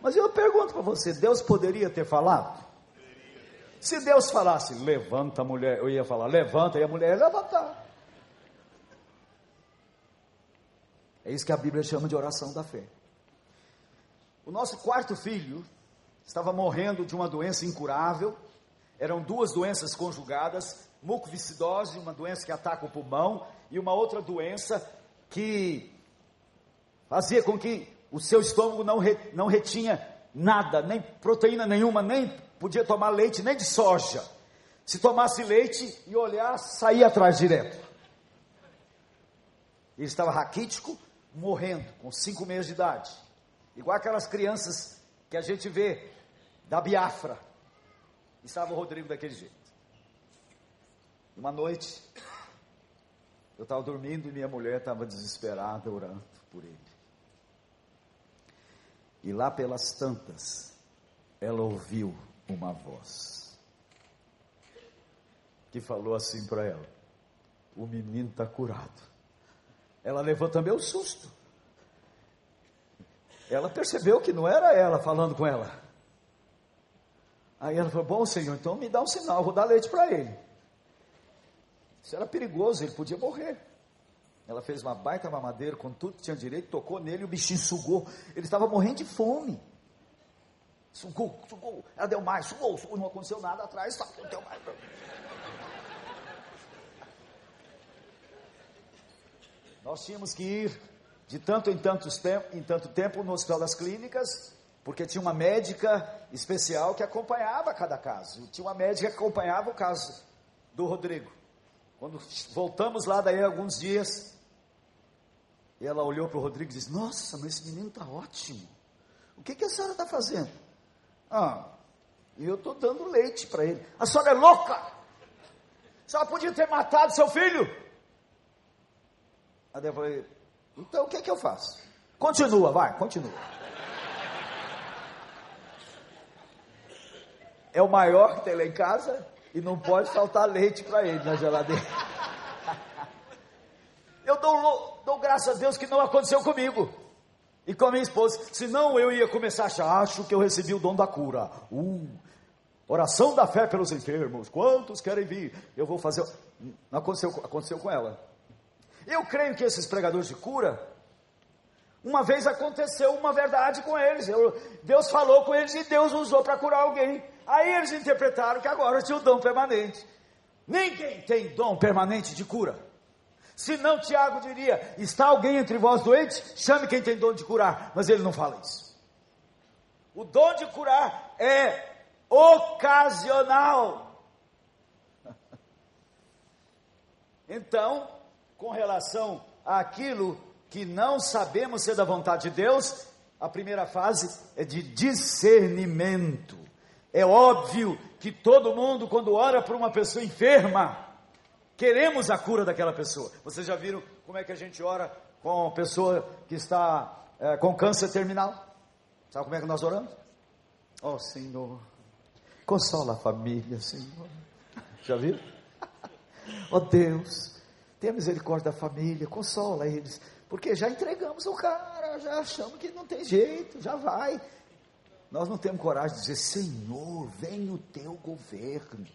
Mas eu pergunto para você: Deus poderia ter falado? Se Deus falasse, levanta a mulher, eu ia falar, levanta, e a mulher ia levantar. É isso que a Bíblia chama de oração da fé. O nosso quarto filho estava morrendo de uma doença incurável. Eram duas doenças conjugadas: mucoviscidose, uma doença que ataca o pulmão, e uma outra doença que fazia com que o seu estômago não, re, não retinha nada, nem proteína nenhuma, nem podia tomar leite, nem de soja. Se tomasse leite e olhar, saía atrás direto. Ele estava raquítico, morrendo, com cinco meses de idade. Igual aquelas crianças que a gente vê da Biafra. Estava o Rodrigo daquele jeito. Uma noite, eu estava dormindo e minha mulher estava desesperada orando por ele. E lá pelas tantas, ela ouviu uma voz que falou assim para ela: O menino está curado. Ela levou também o susto. Ela percebeu que não era ela falando com ela. Aí ela falou: Bom, Senhor, então me dá um sinal, vou dar leite para ele. Isso era perigoso, ele podia morrer. Ela fez uma baita mamadeira com tudo que tinha direito, tocou nele, o bichinho sugou. Ele estava morrendo de fome. Sugou, sugou. Ela deu mais, sugou, sugou. Não aconteceu nada atrás, só não deu mais. Nós tínhamos que ir de tanto em, tempo, em tanto tempo no Hospital das Clínicas, porque tinha uma médica especial que acompanhava cada caso. Tinha uma médica que acompanhava o caso do Rodrigo. Quando voltamos lá, daí alguns dias, ela olhou para o Rodrigo e disse: Nossa, mas esse menino está ótimo. O que, que a senhora está fazendo? Ah, eu estou dando leite para ele. A senhora é louca! A senhora podia ter matado seu filho. Aí eu falei, então o que é que eu faço? Continua, vai, continua. É o maior que tem lá em casa e não pode faltar leite para ele na geladeira. Eu dou, dou graças a Deus que não aconteceu comigo e com a minha esposa. Senão eu ia começar a achar, acho que eu recebi o dom da cura. Uh, oração da fé pelos enfermos. Quantos querem vir? Eu vou fazer. Não aconteceu, aconteceu com ela. Eu creio que esses pregadores de cura, uma vez aconteceu uma verdade com eles. Eu, Deus falou com eles e Deus usou para curar alguém. Aí eles interpretaram que agora tinha o dom permanente. Ninguém tem dom permanente de cura. Senão Tiago diria: está alguém entre vós doente? Chame quem tem dom de curar. Mas ele não fala isso. O dom de curar é ocasional. Então, com relação àquilo que não sabemos ser da vontade de Deus, a primeira fase é de discernimento. É óbvio que todo mundo, quando ora por uma pessoa enferma, queremos a cura daquela pessoa. Vocês já viram como é que a gente ora com a pessoa que está é, com câncer terminal? Sabe como é que nós oramos? Oh Senhor, consola a família, Senhor. Já viram? Oh Deus, Tenha misericórdia da família, consola eles, porque já entregamos o cara, já achamos que não tem jeito, já vai. Nós não temos coragem de dizer: Senhor, vem o teu governo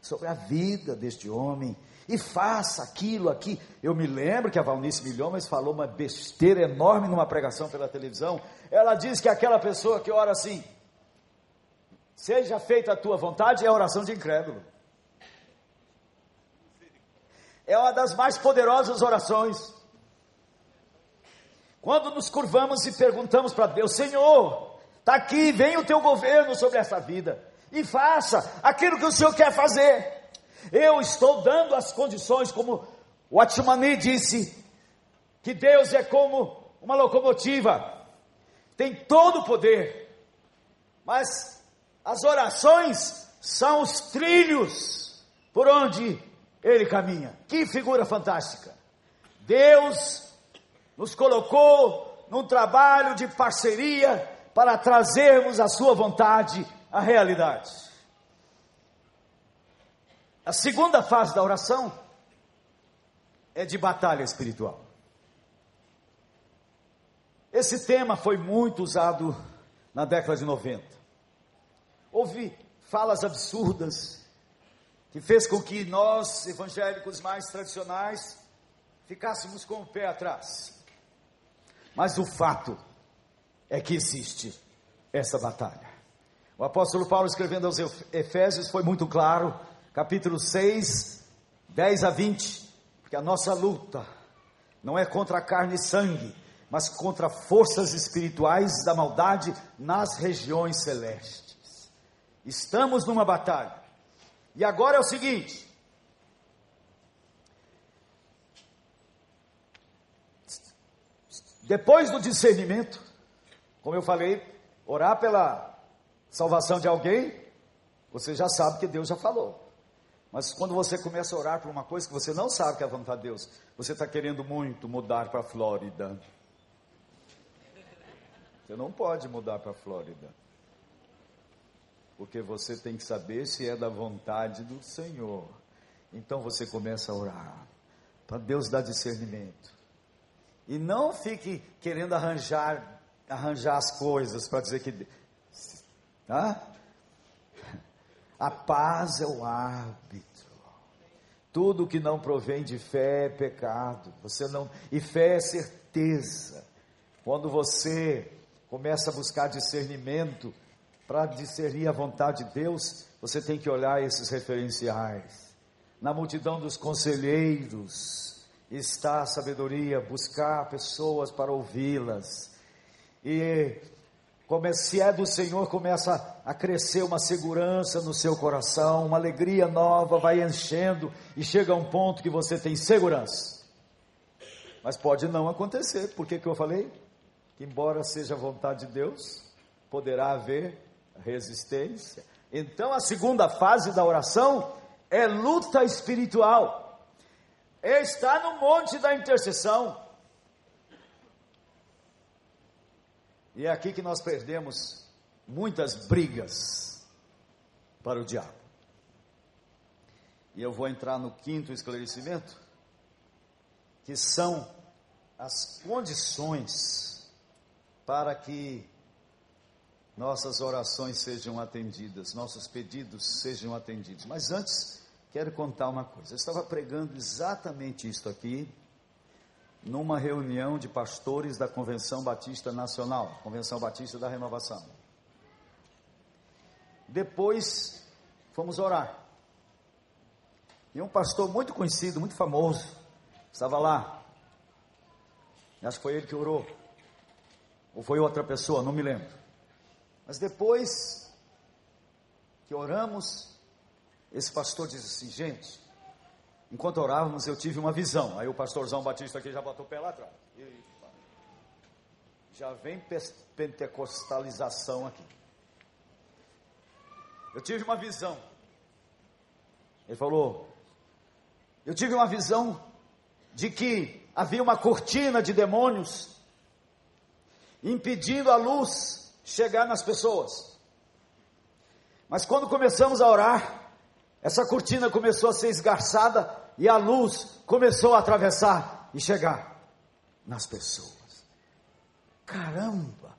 sobre a vida deste homem e faça aquilo aqui. Eu me lembro que a Valnice Milhomes falou uma besteira enorme numa pregação pela televisão. Ela diz que aquela pessoa que ora assim, seja feita a tua vontade, é oração de incrédulo é uma das mais poderosas orações. Quando nos curvamos e perguntamos para Deus: Senhor, está aqui, vem o teu governo sobre essa vida e faça aquilo que o Senhor quer fazer. Eu estou dando as condições, como o Atmani disse, que Deus é como uma locomotiva, tem todo o poder, mas as orações são os trilhos por onde ele caminha. Que figura fantástica! Deus nos colocou num trabalho de parceria para trazermos a Sua vontade à realidade. A segunda fase da oração é de batalha espiritual. Esse tema foi muito usado na década de 90. Houve falas absurdas que fez com que nós, evangélicos mais tradicionais, ficássemos com o pé atrás. Mas o fato é que existe essa batalha. O apóstolo Paulo, escrevendo aos Efésios, foi muito claro, capítulo 6, 10 a 20, porque a nossa luta não é contra a carne e sangue, mas contra forças espirituais da maldade nas regiões celestes. Estamos numa batalha. E agora é o seguinte: depois do discernimento, como eu falei, orar pela salvação de alguém, você já sabe que Deus já falou. Mas quando você começa a orar por uma coisa que você não sabe que é a vontade de Deus, você está querendo muito mudar para a Flórida. Você não pode mudar para a Flórida. Porque você tem que saber se é da vontade do Senhor. Então você começa a orar para Deus dar discernimento. E não fique querendo arranjar, arranjar as coisas para dizer que. Tá? A paz é o hábito. Tudo que não provém de fé é pecado. Você não e fé é certeza. Quando você começa a buscar discernimento para discernir a vontade de Deus, você tem que olhar esses referenciais. Na multidão dos conselheiros está a sabedoria, buscar pessoas para ouvi-las. E como se é do Senhor, começa a crescer uma segurança no seu coração, uma alegria nova vai enchendo e chega a um ponto que você tem segurança. Mas pode não acontecer, por que, que eu falei? Que embora seja a vontade de Deus, poderá haver resistência. Então a segunda fase da oração é luta espiritual. É no monte da intercessão. E é aqui que nós perdemos muitas brigas para o diabo. E eu vou entrar no quinto esclarecimento, que são as condições para que nossas orações sejam atendidas, nossos pedidos sejam atendidos. Mas antes, quero contar uma coisa. Eu estava pregando exatamente isso aqui numa reunião de pastores da Convenção Batista Nacional, Convenção Batista da Renovação. Depois fomos orar. E um pastor muito conhecido, muito famoso, estava lá. Acho que foi ele que orou. Ou foi outra pessoa, não me lembro. Mas depois que oramos, esse pastor disse assim: gente, enquanto orávamos eu tive uma visão. Aí o pastorzão Batista aqui já botou o pé lá atrás. Já vem pentecostalização aqui. Eu tive uma visão. Ele falou: Eu tive uma visão de que havia uma cortina de demônios impedindo a luz chegar nas pessoas. Mas quando começamos a orar, essa cortina começou a ser esgarçada e a luz começou a atravessar e chegar nas pessoas. Caramba,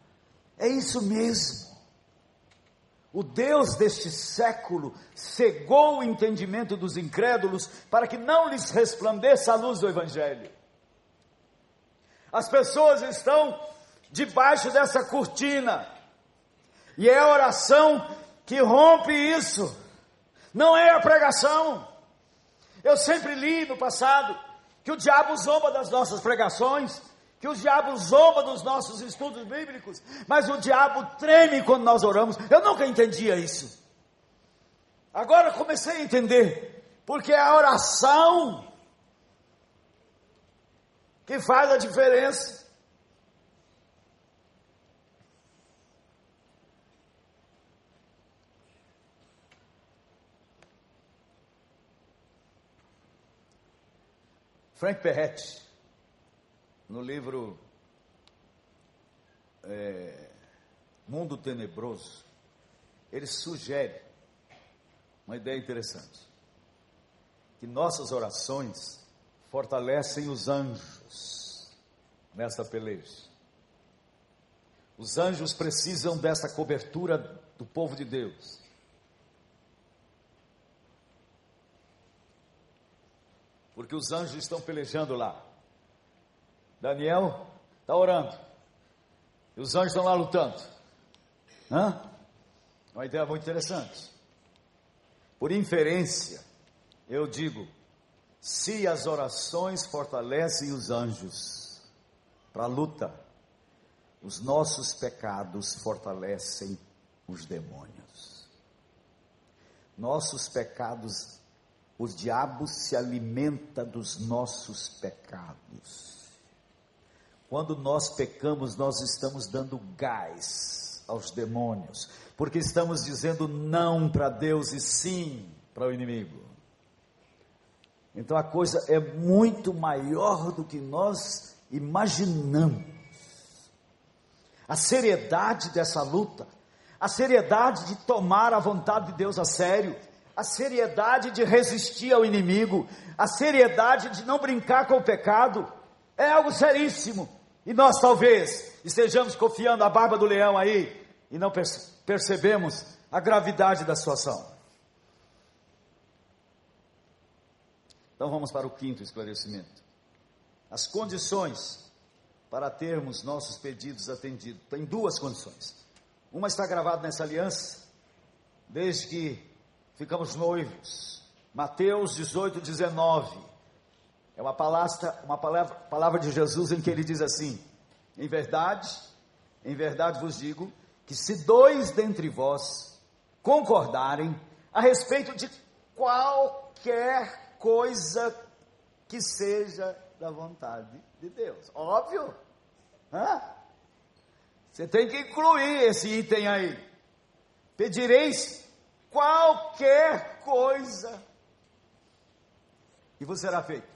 é isso mesmo. O Deus deste século cegou o entendimento dos incrédulos para que não lhes resplandeça a luz do Evangelho. As pessoas estão debaixo dessa cortina, e é a oração que rompe isso. Não é a pregação. Eu sempre li no passado que o diabo zomba das nossas pregações, que o diabo zomba dos nossos estudos bíblicos, mas o diabo treme quando nós oramos. Eu nunca entendia isso. Agora comecei a entender, porque é a oração que faz a diferença. Frank Perret, no livro é, Mundo Tenebroso, ele sugere uma ideia interessante: que nossas orações fortalecem os anjos nessa peleja. Os anjos precisam dessa cobertura do povo de Deus. Porque os anjos estão pelejando lá. Daniel está orando, e os anjos estão lá lutando. Hã? Uma ideia muito interessante. Por inferência, eu digo: se as orações fortalecem os anjos para a luta, os nossos pecados fortalecem os demônios. Nossos pecados o diabo se alimenta dos nossos pecados. Quando nós pecamos, nós estamos dando gás aos demônios, porque estamos dizendo não para Deus e sim para o inimigo. Então a coisa é muito maior do que nós imaginamos. A seriedade dessa luta, a seriedade de tomar a vontade de Deus a sério, a seriedade de resistir ao inimigo, a seriedade de não brincar com o pecado. É algo seríssimo. E nós talvez estejamos confiando a barba do leão aí e não percebemos a gravidade da situação. Então vamos para o quinto esclarecimento. As condições para termos nossos pedidos atendidos. Tem duas condições. Uma está gravada nessa aliança, desde que ficamos noivos. Mateus 18, 19. É uma palavra, uma palavra, palavra de Jesus em que ele diz assim: Em verdade, em verdade vos digo, que se dois dentre vós concordarem a respeito de qualquer coisa que seja da vontade de Deus. Óbvio. Hã? Você tem que incluir esse item aí. Pedireis qualquer coisa e vos será feito.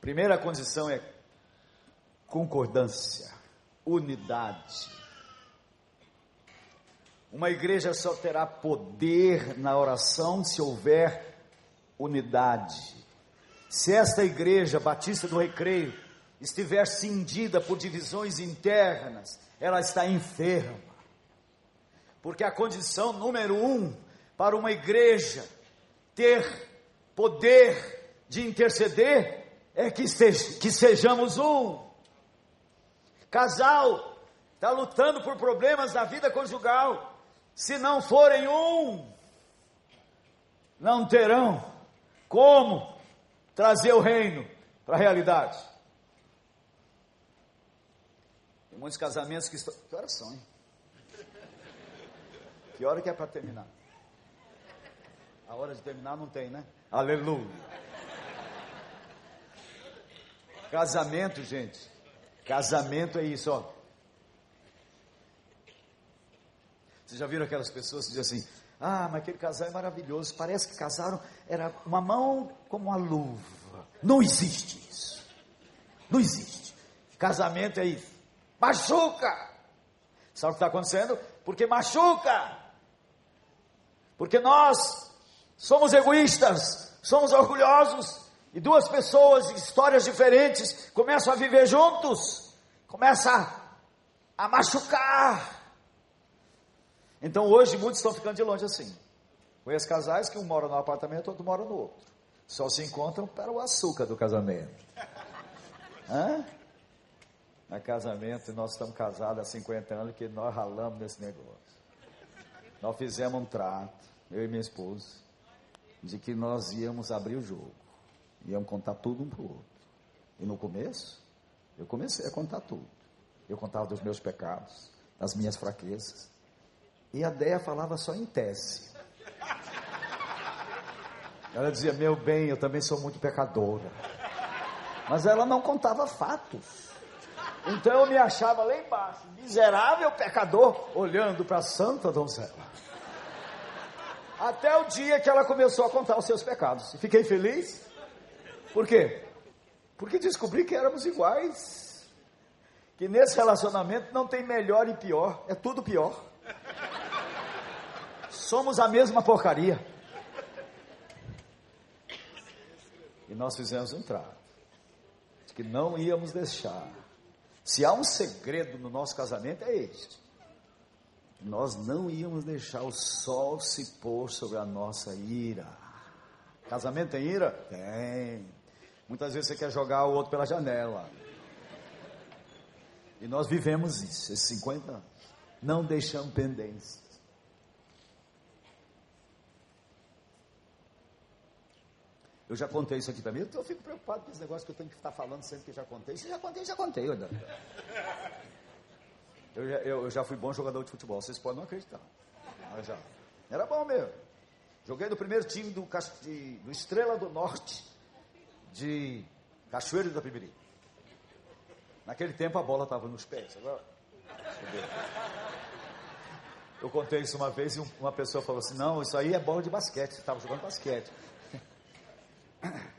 Primeira condição é concordância, unidade. Uma igreja só terá poder na oração se houver unidade. Se esta igreja batista do Recreio estiver cindida por divisões internas, ela está enferma. Porque a condição número um para uma igreja ter poder de interceder é que, que sejamos um. Casal está lutando por problemas da vida conjugal. Se não forem um, não terão como trazer o reino para a realidade. Tem muitos casamentos que estão. Que horas são, hein? Que hora que é para terminar? A hora de terminar não tem, né? Aleluia. Casamento, gente. Casamento é isso, ó. Vocês já viram aquelas pessoas que dizem assim: ah, mas aquele casal é maravilhoso. Parece que casaram, era uma mão como uma luva. Não existe isso. Não existe. Casamento é isso. Machuca. Sabe o que está acontecendo? Porque machuca. Porque nós somos egoístas, somos orgulhosos. E duas pessoas de histórias diferentes começam a viver juntos. Começa a, machucar então hoje muitos estão ficando de longe assim. Conheço casais que um mora no apartamento, outro mora no outro. Só se encontram para o açúcar do casamento. Hã? Na casamento, nós estamos casados há 50 anos, que nós ralamos nesse negócio. Nós fizemos um trato, eu e minha esposa, de que nós íamos abrir o jogo. Íamos contar tudo um para o outro. E no começo, eu comecei a contar tudo. Eu contava dos meus pecados, das minhas fraquezas. E a Déia falava só em tese. Ela dizia: Meu bem, eu também sou muito pecadora. Mas ela não contava fatos. Então eu me achava lá embaixo, miserável pecador, olhando para a santa donzela. Até o dia que ela começou a contar os seus pecados. Fiquei feliz. Por quê? Porque descobri que éramos iguais. Que nesse relacionamento não tem melhor e pior, é tudo pior. Somos a mesma porcaria. E nós fizemos um trato de que não íamos deixar. Se há um segredo no nosso casamento, é este. Nós não íamos deixar o sol se pôr sobre a nossa ira. Casamento tem ira? Tem. Muitas vezes você quer jogar o outro pela janela. E nós vivemos isso, esses 50 anos. Não deixamos pendência. Eu já contei isso aqui também. Eu fico preocupado com esse negócio que eu tenho que estar falando sempre que já contei. Se já contei, já contei. Eu, eu, eu, eu já fui bom jogador de futebol. Vocês podem não acreditar. Mas já. Era bom mesmo. Joguei no primeiro time do, de, do Estrela do Norte de Cachoeiro da Pibiri. Naquele tempo a bola estava nos pés. Agora, eu contei isso uma vez e uma pessoa falou assim: Não, isso aí é bola de basquete. Você estava jogando basquete.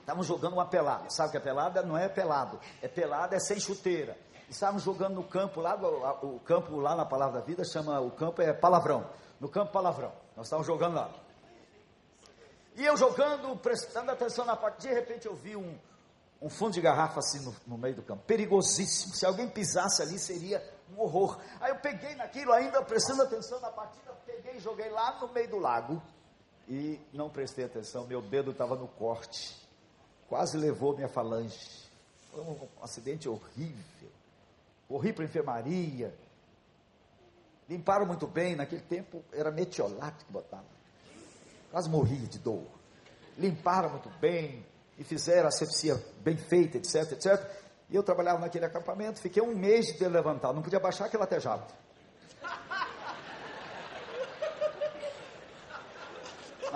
Estavam jogando uma pelada. Sabe que a pelada não é pelado. É pelada, é sem chuteira. Estávamos jogando no campo lá, o campo lá na Palavra da Vida chama, o campo é palavrão. No campo palavrão. Nós estávamos jogando lá. E eu jogando, prestando atenção na parte, de repente eu vi um, um fundo de garrafa assim no, no, meio do campo, perigosíssimo. Se alguém pisasse ali seria um horror. Aí eu peguei naquilo, ainda prestando atenção na partida, peguei e joguei lá no meio do lago. E não prestei atenção, meu dedo estava no corte. Quase levou minha falange. Foi um, acidente horrível. Corri para a enfermaria. Limparam muito bem, naquele tempo era metiolato que botava quase morria de dor. Limparam muito bem e fizeram a sepsia bem feita, etc, etc. E eu trabalhava naquele acampamento, fiquei um mês de ter levantado, não podia baixar aquele latejado.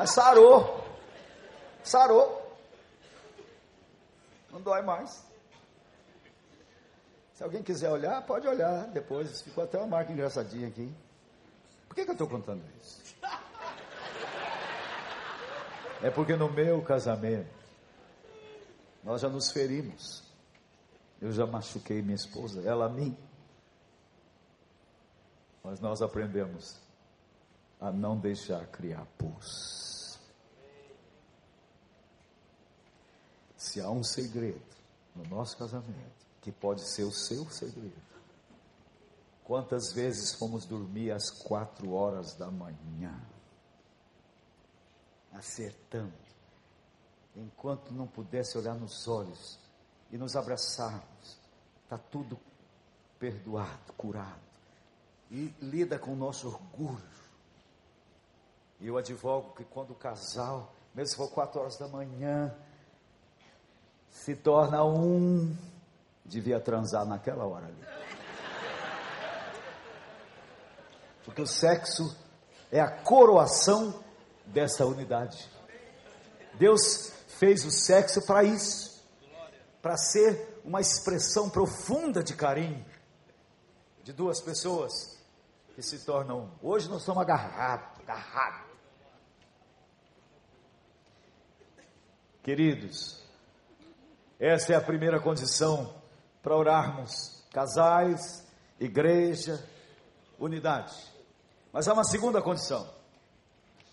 Mas sarou. Sarou. Não dói mais. Se alguém quiser olhar, pode olhar depois. Ficou até uma marca engraçadinha aqui. Por que, que eu estou contando isso? É porque no meu casamento, nós já nos ferimos. Eu já machuquei minha esposa, ela a mim. Mas nós aprendemos a não deixar criar pus. Se há um segredo no nosso casamento, que pode ser o seu segredo. Quantas vezes fomos dormir às quatro horas da manhã? acertando, enquanto não pudesse olhar nos olhos e nos abraçarmos, está tudo perdoado, curado. E lida com o nosso orgulho. E eu advogo que quando o casal, mesmo se for quatro horas da manhã, se torna um, devia transar naquela hora ali. Porque o sexo é a coroação dessa unidade. Deus fez o sexo para isso, para ser uma expressão profunda de carinho de duas pessoas que se tornam. Hoje nós estamos agarrados, agarrados. Queridos, essa é a primeira condição para orarmos. Casais, igreja, unidade. Mas há uma segunda condição.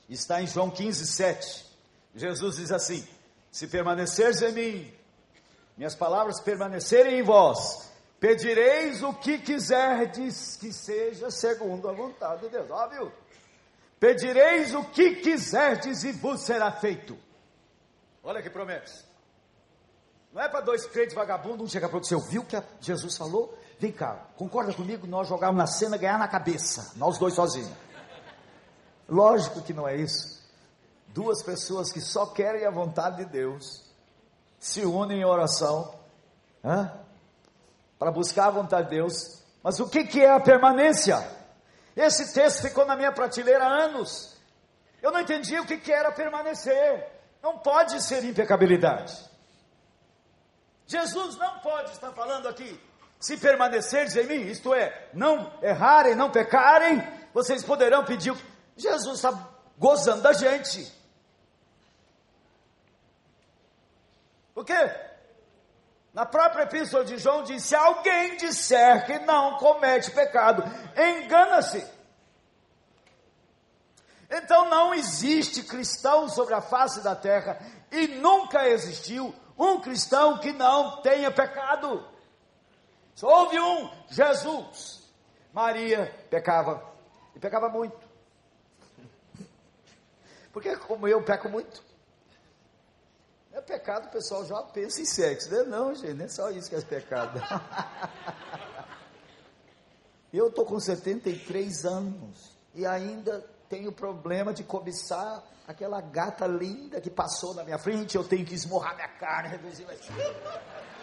Está em João 15, 7. Jesus diz assim: Se permaneceres em mim, minhas palavras permanecerem em vós, pedireis o que quiserdes que seja segundo a vontade de Deus. Óbvio. Pedireis o que quiserdes e vos será feito. Olha que promessa. Não é para dois crentes vagabundos, um chega para outro, você ouviu o que Jesus falou? Vem cá, concorda comigo? Nós jogamos na cena ganhar na cabeça, nós dois sozinhos. Lógico que não é isso. Duas pessoas que só querem a vontade de Deus se unem em oração para buscar a vontade de Deus. Mas o que, que é a permanência? Esse texto ficou na minha prateleira há anos. Eu não entendi o que, que era permanecer. Não pode ser impecabilidade. Jesus não pode estar falando aqui. Se permanecerdes em mim, isto é, não errarem, não pecarem, vocês poderão pedir Jesus está gozando da gente. Por quê? Na própria epístola de João diz: se alguém disser que não comete pecado, engana-se. Então não existe cristão sobre a face da terra e nunca existiu um cristão que não tenha pecado. Só houve um, Jesus. Maria pecava e pecava muito. Porque como eu peco muito. É pecado, o pessoal já pensa em sexo. Não, é não gente, não é só isso que é pecado. eu estou com 73 anos e ainda tenho problema de cobiçar aquela gata linda que passou na minha frente. Eu tenho que esmorrar minha carne, reduzir.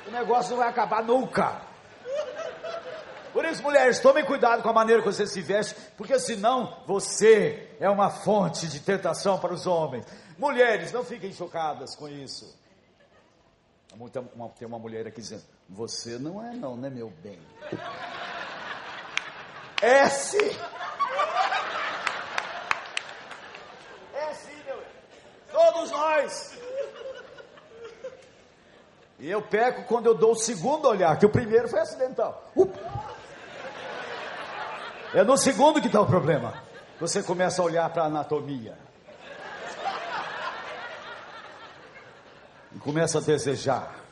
O negócio não vai acabar nunca. Por isso, mulheres, tomem cuidado com a maneira que você se veste, porque senão você é uma fonte de tentação para os homens. Mulheres, não fiquem chocadas com isso. Tem uma mulher aqui dizendo: Você não é, não, né, meu bem? É sim. É sim, meu. Todos nós. E eu peco quando eu dou o segundo olhar, que o primeiro foi acidental. Uh! É no segundo que está o problema. Você começa a olhar para a anatomia. E começa a desejar.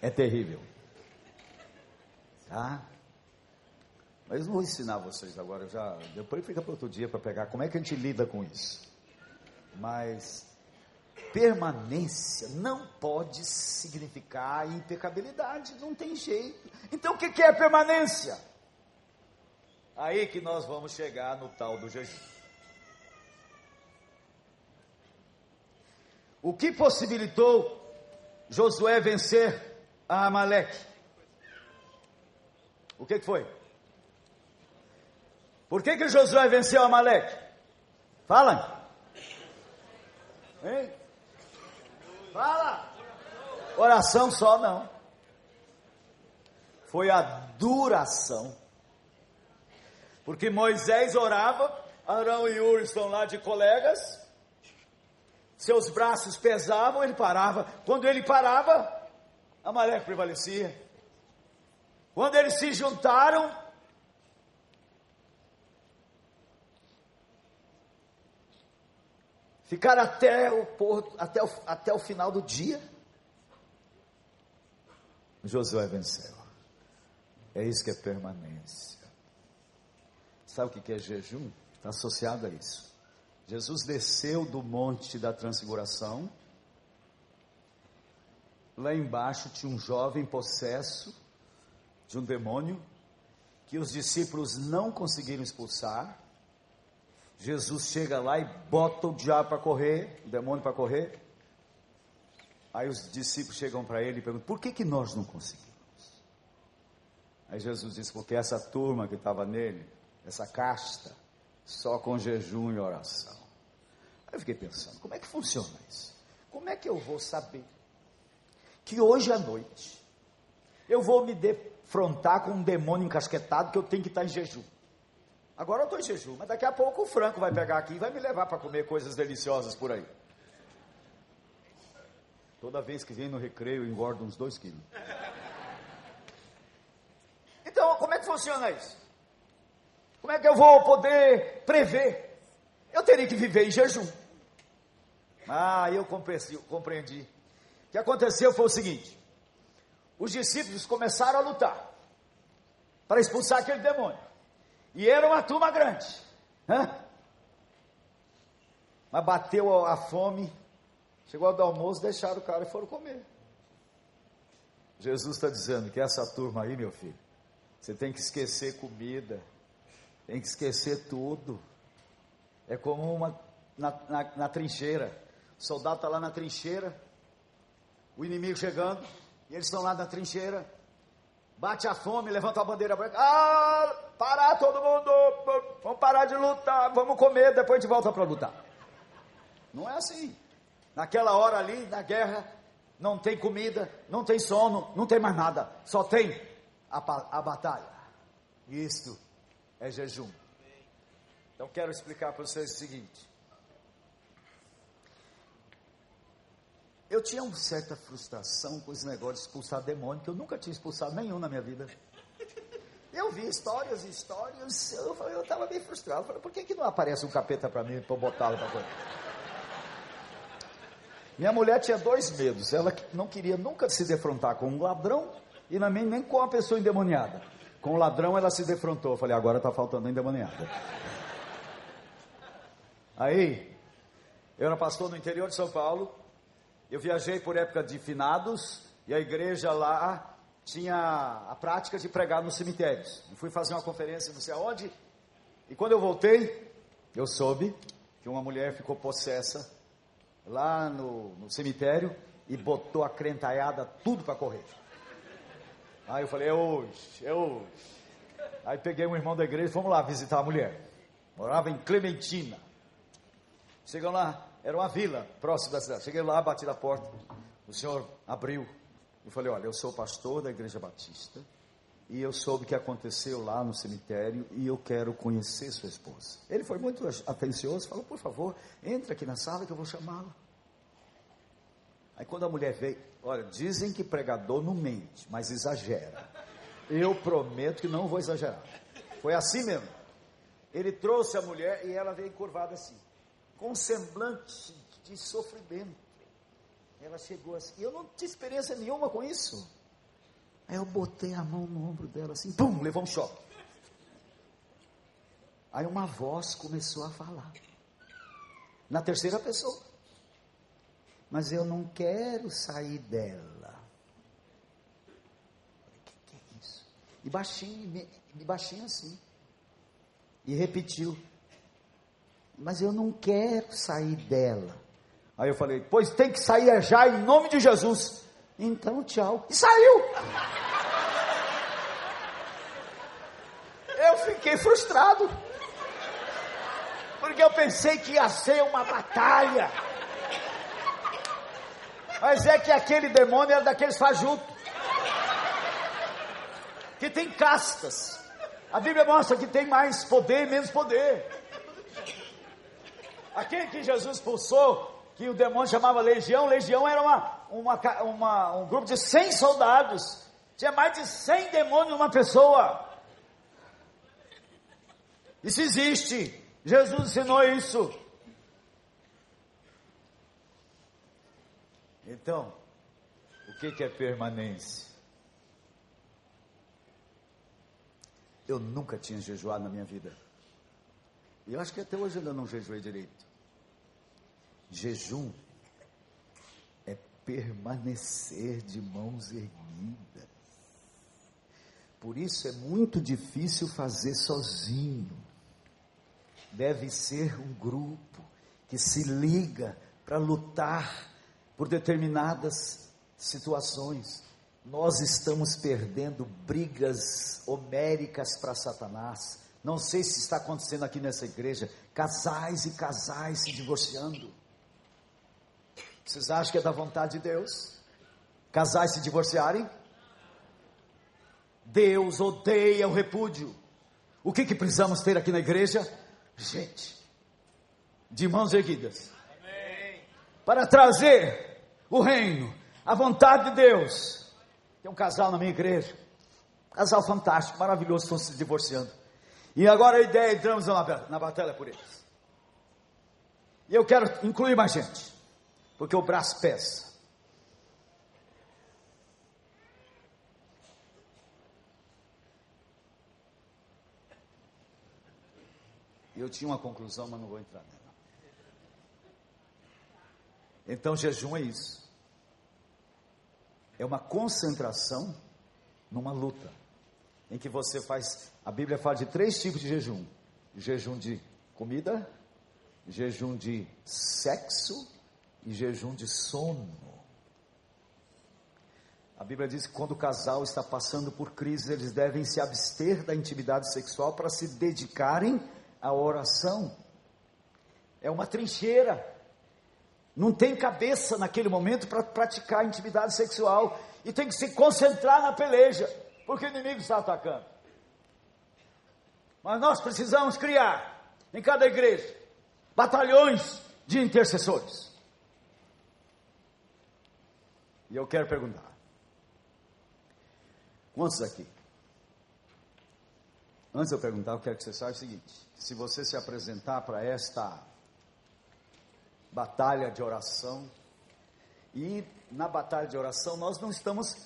É terrível. Tá? Mas eu vou ensinar vocês agora, já, depois fica para outro dia para pegar como é que a gente lida com isso. Mas permanência não pode significar impecabilidade, não tem jeito. Então o que é permanência? Aí que nós vamos chegar no tal do jejum. O que possibilitou Josué vencer a Amaleque? O que, foi? Por que, que Josué venceu Amaleque? Fala. Hein? Fala. Oração só não. Foi a duração. Porque Moisés orava, Arão e Ur estão lá de colegas, seus braços pesavam, ele parava. Quando ele parava, Amaleque prevalecia. Quando eles se juntaram, Ficar até o, porto, até o, até o final do dia. Josué venceu. É isso que é permanência. Sabe o que é jejum? Está associado a isso. Jesus desceu do monte da transfiguração. Lá embaixo tinha um jovem possesso de um demônio que os discípulos não conseguiram expulsar. Jesus chega lá e bota o diabo para correr, o demônio para correr. Aí os discípulos chegam para ele e perguntam: por que, que nós não conseguimos? Aí Jesus diz: porque essa turma que estava nele, essa casta, só com jejum e oração. Aí eu fiquei pensando: como é que funciona isso? Como é que eu vou saber que hoje à noite eu vou me defrontar com um demônio encasquetado que eu tenho que estar em jejum? Agora eu estou em jejum, mas daqui a pouco o Franco vai pegar aqui e vai me levar para comer coisas deliciosas por aí. Toda vez que vem no recreio, eu engordo uns dois quilos. Então, como é que funciona isso? Como é que eu vou poder prever? Eu teria que viver em jejum. Ah, eu compreendi. O que aconteceu foi o seguinte: os discípulos começaram a lutar para expulsar aquele demônio. E era uma turma grande. Mas bateu a fome, chegou do almoço, deixaram o cara e foram comer. Jesus está dizendo que essa turma aí, meu filho, você tem que esquecer comida, tem que esquecer tudo. É como uma na, na, na trincheira. O soldado está lá na trincheira, o inimigo chegando, e eles estão lá na trincheira, bate a fome, levanta a bandeira branca, ah, parar todo mundo, vamos parar de lutar, vamos comer, depois a gente volta para lutar. Não é assim. Naquela hora ali, na guerra, não tem comida, não tem sono, não tem mais nada, só tem a, a batalha. Isto é jejum. Então quero explicar para vocês o seguinte. Eu tinha uma certa frustração com esse negócio de expulsar demônio, que eu nunca tinha expulsado nenhum na minha vida. Eu vi histórias e histórias, eu estava bem frustrado. Eu falei, por que, que não aparece um capeta para mim, para botá-lo para coisa? Minha mulher tinha dois medos. Ela não queria nunca se defrontar com um ladrão e nem, nem com uma pessoa endemoniada. Com o ladrão ela se defrontou. Eu falei, agora está faltando endemoniada. Aí, eu era pastor no interior de São Paulo. Eu viajei por época de finados e a igreja lá tinha a prática de pregar nos cemitérios. Eu fui fazer uma conferência não sei aonde, e quando eu voltei, eu soube que uma mulher ficou possessa lá no, no cemitério e botou a crentaiada tudo para correr. Aí eu falei, é hoje, é hoje. Aí peguei um irmão da igreja e fomos lá visitar a mulher. Morava em Clementina. Chegamos lá, era uma vila próxima da cidade. Cheguei lá, bati na porta. O senhor abriu. Eu falei: Olha, eu sou pastor da Igreja Batista e eu soube o que aconteceu lá no cemitério e eu quero conhecer sua esposa. Ele foi muito atencioso, falou: Por favor, entre aqui na sala que eu vou chamá-la. Aí quando a mulher veio, olha, dizem que pregador não mente, mas exagera. Eu prometo que não vou exagerar. Foi assim mesmo. Ele trouxe a mulher e ela veio curvada assim, com semblante de sofrimento. Ela chegou assim, eu não tinha experiência nenhuma com isso. Aí eu botei a mão no ombro dela assim, pum, levou um choque. Aí uma voz começou a falar. Na terceira pessoa. Mas eu não quero sair dela. O que, que, é isso? E baixinho, e baixinho assim. E repetiu. Mas eu não quero sair dela. Aí eu falei, pois tem que sair já em nome de Jesus. Então, tchau. E saiu. Eu fiquei frustrado. Porque eu pensei que ia ser uma batalha. Mas é que aquele demônio era daqueles fajutos. Que tem castas. A Bíblia mostra que tem mais poder e menos poder. Aquele que Jesus expulsou, que o demônio chamava legião, legião era uma, uma, uma, um grupo de 100 soldados. Tinha mais de 100 demônios numa pessoa. Isso existe. Jesus ensinou isso. Então, o que, que é permanência? Eu nunca tinha jejuado na minha vida. E eu acho que até hoje ainda não jejuei direito. Jejum é permanecer de mãos erguidas. Por isso é muito difícil fazer sozinho deve ser um grupo que se liga para lutar por determinadas situações. Nós estamos perdendo brigas homéricas para Satanás. Não sei se está acontecendo aqui nessa igreja, casais e casais se divorciando. Vocês acham que é da vontade de Deus? Casais se divorciarem? Deus odeia o repúdio. O que, que precisamos ter aqui na igreja? gente, de mãos erguidas, para trazer o reino, a vontade de Deus. Tem um casal na minha igreja, um casal fantástico, maravilhoso, estão se divorciando. E agora a ideia é entramos na, na batalha por eles. E eu quero incluir mais gente, porque o braço pesa. Eu tinha uma conclusão, mas não vou entrar nela. Então, jejum é isso. É uma concentração numa luta. Em que você faz. A Bíblia fala de três tipos de jejum: jejum de comida, jejum de sexo e jejum de sono. A Bíblia diz que quando o casal está passando por crise, eles devem se abster da intimidade sexual para se dedicarem a oração é uma trincheira. Não tem cabeça naquele momento para praticar intimidade sexual. E tem que se concentrar na peleja, porque o inimigo está atacando. Mas nós precisamos criar, em cada igreja, batalhões de intercessores. E eu quero perguntar: quantos aqui? Antes de eu perguntar, eu quero que você saiba o seguinte: se você se apresentar para esta batalha de oração, e na batalha de oração nós não estamos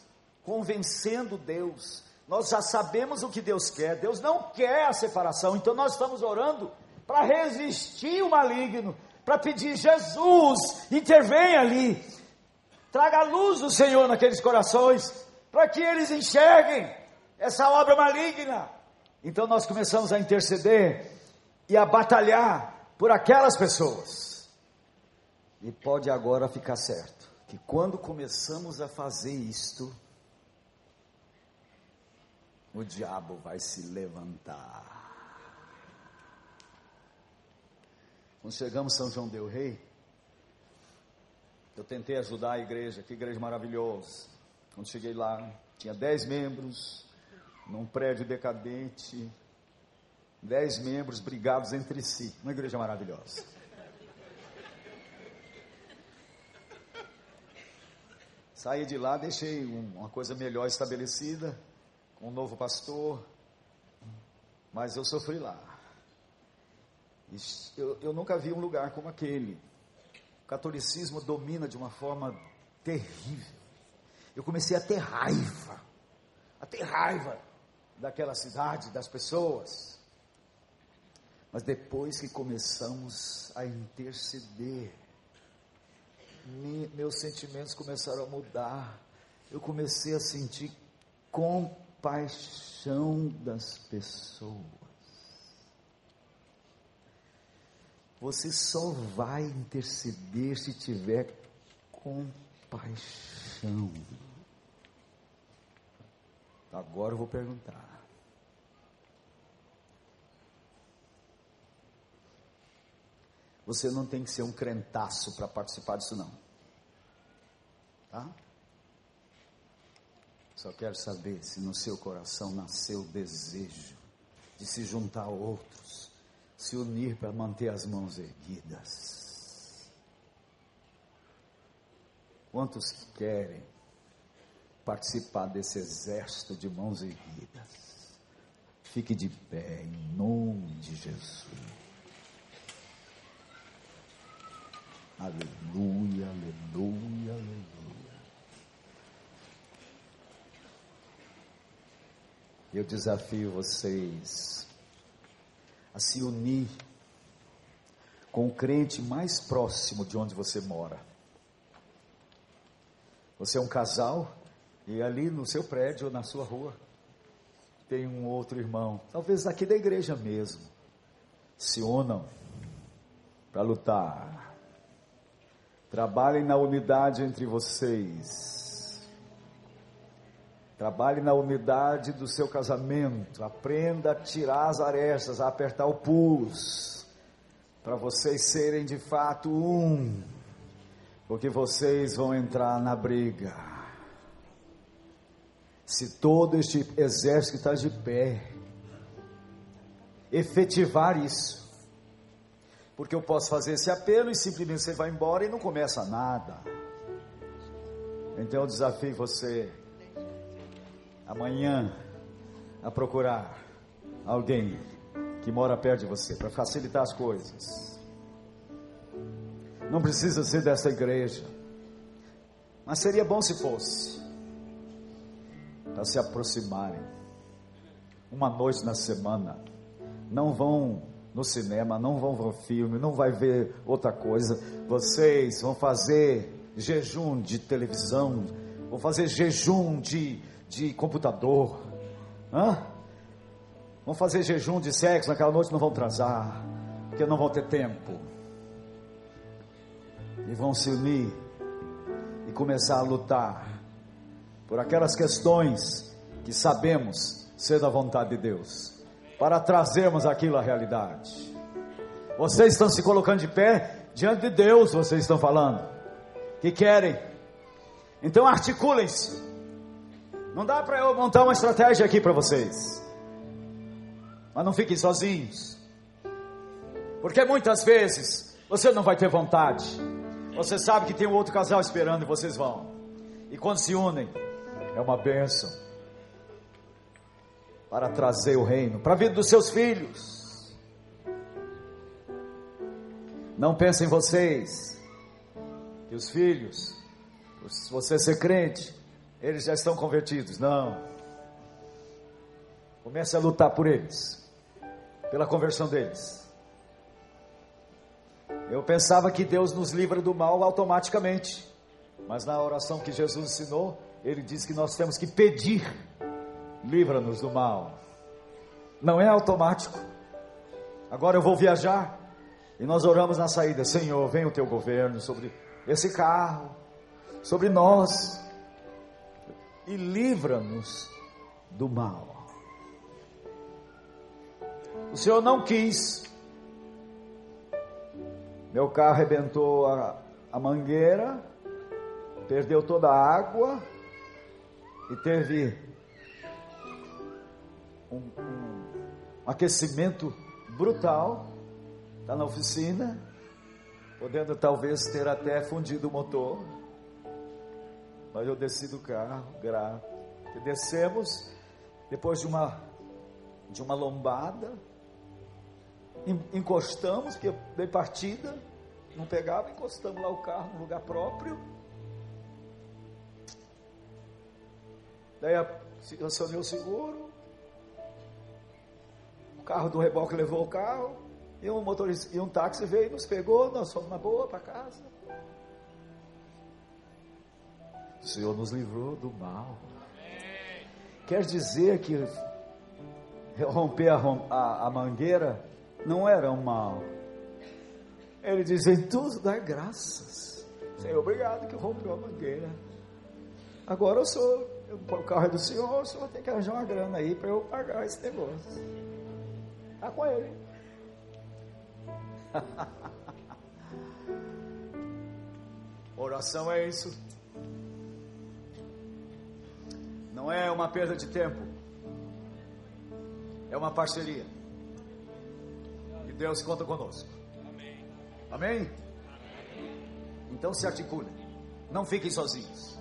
convencendo Deus, nós já sabemos o que Deus quer, Deus não quer a separação, então nós estamos orando para resistir o maligno, para pedir Jesus, intervenha ali, traga a luz do Senhor naqueles corações, para que eles enxerguem essa obra maligna. Então nós começamos a interceder e a batalhar por aquelas pessoas. E pode agora ficar certo que quando começamos a fazer isto, o diabo vai se levantar. Quando chegamos São João del Rei, eu tentei ajudar a igreja, que igreja maravilhosa. Quando cheguei lá, tinha dez membros, num prédio decadente, Dez membros brigados entre si. Uma igreja maravilhosa. Saí de lá, deixei uma coisa melhor estabelecida, com um novo pastor, mas eu sofri lá. Eu, eu nunca vi um lugar como aquele. Catolicismo domina de uma forma terrível. Eu comecei a ter raiva, a ter raiva daquela cidade, das pessoas. Mas depois que começamos a interceder, me, meus sentimentos começaram a mudar. Eu comecei a sentir compaixão das pessoas. Você só vai interceder se tiver compaixão. Agora eu vou perguntar. Você não tem que ser um crentaço para participar disso, não. Tá? Só quero saber se no seu coração nasceu o desejo de se juntar a outros, se unir para manter as mãos erguidas. Quantos querem participar desse exército de mãos erguidas? Fique de pé em nome de Jesus. Aleluia, aleluia, aleluia. Eu desafio vocês a se unir com o crente mais próximo de onde você mora. Você é um casal e ali no seu prédio ou na sua rua tem um outro irmão, talvez aqui da igreja mesmo. Se unam para lutar Trabalhem na unidade entre vocês. Trabalhe na unidade do seu casamento. Aprenda a tirar as arestas, a apertar o pus. Para vocês serem de fato um. Porque vocês vão entrar na briga. Se todo este exército está de pé, efetivar isso, porque eu posso fazer esse apelo e simplesmente você vai embora e não começa nada. Então eu desafio você amanhã a procurar alguém que mora perto de você para facilitar as coisas. Não precisa ser dessa igreja, mas seria bom se fosse para se aproximarem uma noite na semana. Não vão no cinema, não vão ver filme, não vai ver outra coisa. Vocês vão fazer jejum de televisão, vão fazer jejum de, de computador. Hã? Vão fazer jejum de sexo naquela noite, não vão transar, porque não vão ter tempo. E vão se unir e começar a lutar por aquelas questões que sabemos ser da vontade de Deus para trazermos aquilo à realidade. Vocês estão se colocando de pé diante de Deus, vocês estão falando que querem. Então articulem-se. Não dá para eu montar uma estratégia aqui para vocês. Mas não fiquem sozinhos. Porque muitas vezes você não vai ter vontade. Você sabe que tem um outro casal esperando e vocês vão. E quando se unem, é uma bênção para trazer o reino para a vida dos seus filhos. Não pensem vocês que os filhos, se você ser crente, eles já estão convertidos. Não. Comece a lutar por eles, pela conversão deles. Eu pensava que Deus nos livra do mal automaticamente, mas na oração que Jesus ensinou, ele diz que nós temos que pedir livra-nos do mal. Não é automático. Agora eu vou viajar e nós oramos na saída: Senhor, vem o teu governo sobre esse carro, sobre nós e livra-nos do mal. O Senhor não quis. Meu carro arrebentou a, a mangueira, perdeu toda a água e teve um, um aquecimento brutal, está na oficina, podendo talvez ter até fundido o motor. Mas eu desci do carro, grato. E descemos, depois de uma, de uma lombada, encostamos, porque dei partida, não pegava, encostamos lá o carro no lugar próprio. Daí acionei o seguro, o carro do reboque levou o carro, e um motorista e um táxi veio, nos pegou, nós fomos na boa para casa. O Senhor nos livrou do mal. Quer dizer que romper a, a, a mangueira não era um mal. Ele diz: em tudo dá graças. Senhor, obrigado que rompeu a mangueira. Agora eu sou, o carro é do senhor, o senhor tem que arranjar uma grana aí para eu pagar esse negócio. Está com ele. Oração é isso. Não é uma perda de tempo. É uma parceria. E Deus conta conosco. Amém? Amém? Então se articulem. Não fiquem sozinhos.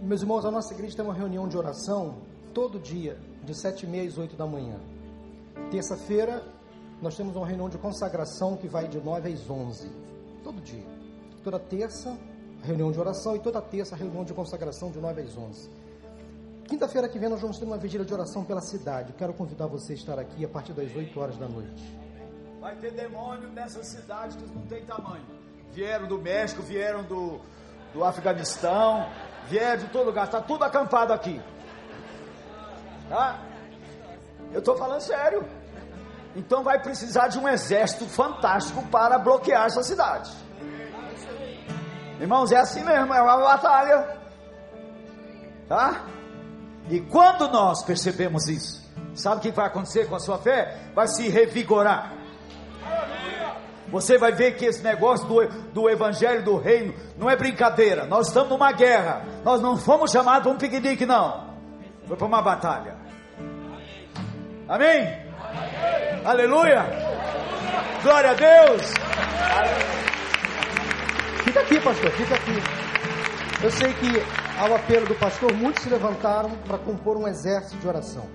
Meus irmãos, a nossa igreja tem uma reunião de oração todo dia de sete e meia às oito da manhã. Terça-feira, nós temos uma reunião de consagração que vai de nove às onze. Todo dia. Toda terça, reunião de oração e toda terça, reunião de consagração de nove às onze. Quinta-feira que vem nós vamos ter uma vigília de oração pela cidade. Quero convidar você a estar aqui a partir das 8 horas da noite. Vai ter demônio nessa cidade que não tem tamanho. Vieram do México, vieram do, do Afeganistão, vieram de todo lugar. Está tudo acampado aqui. Tá? Eu estou falando sério. Então vai precisar de um exército fantástico para bloquear essa cidade. Irmãos, é assim mesmo, é uma batalha. Tá? E quando nós percebemos isso, sabe o que vai acontecer com a sua fé? Vai se revigorar. Você vai ver que esse negócio do, do evangelho do reino não é brincadeira. Nós estamos numa guerra. Nós não fomos chamados para um piquenique, não. Foi para uma batalha. Amém? Amém. Aleluia. Glória a Deus. Fica aqui, pastor, fica aqui. Eu sei que ao apelo do pastor, muitos se levantaram para compor um exército de oração.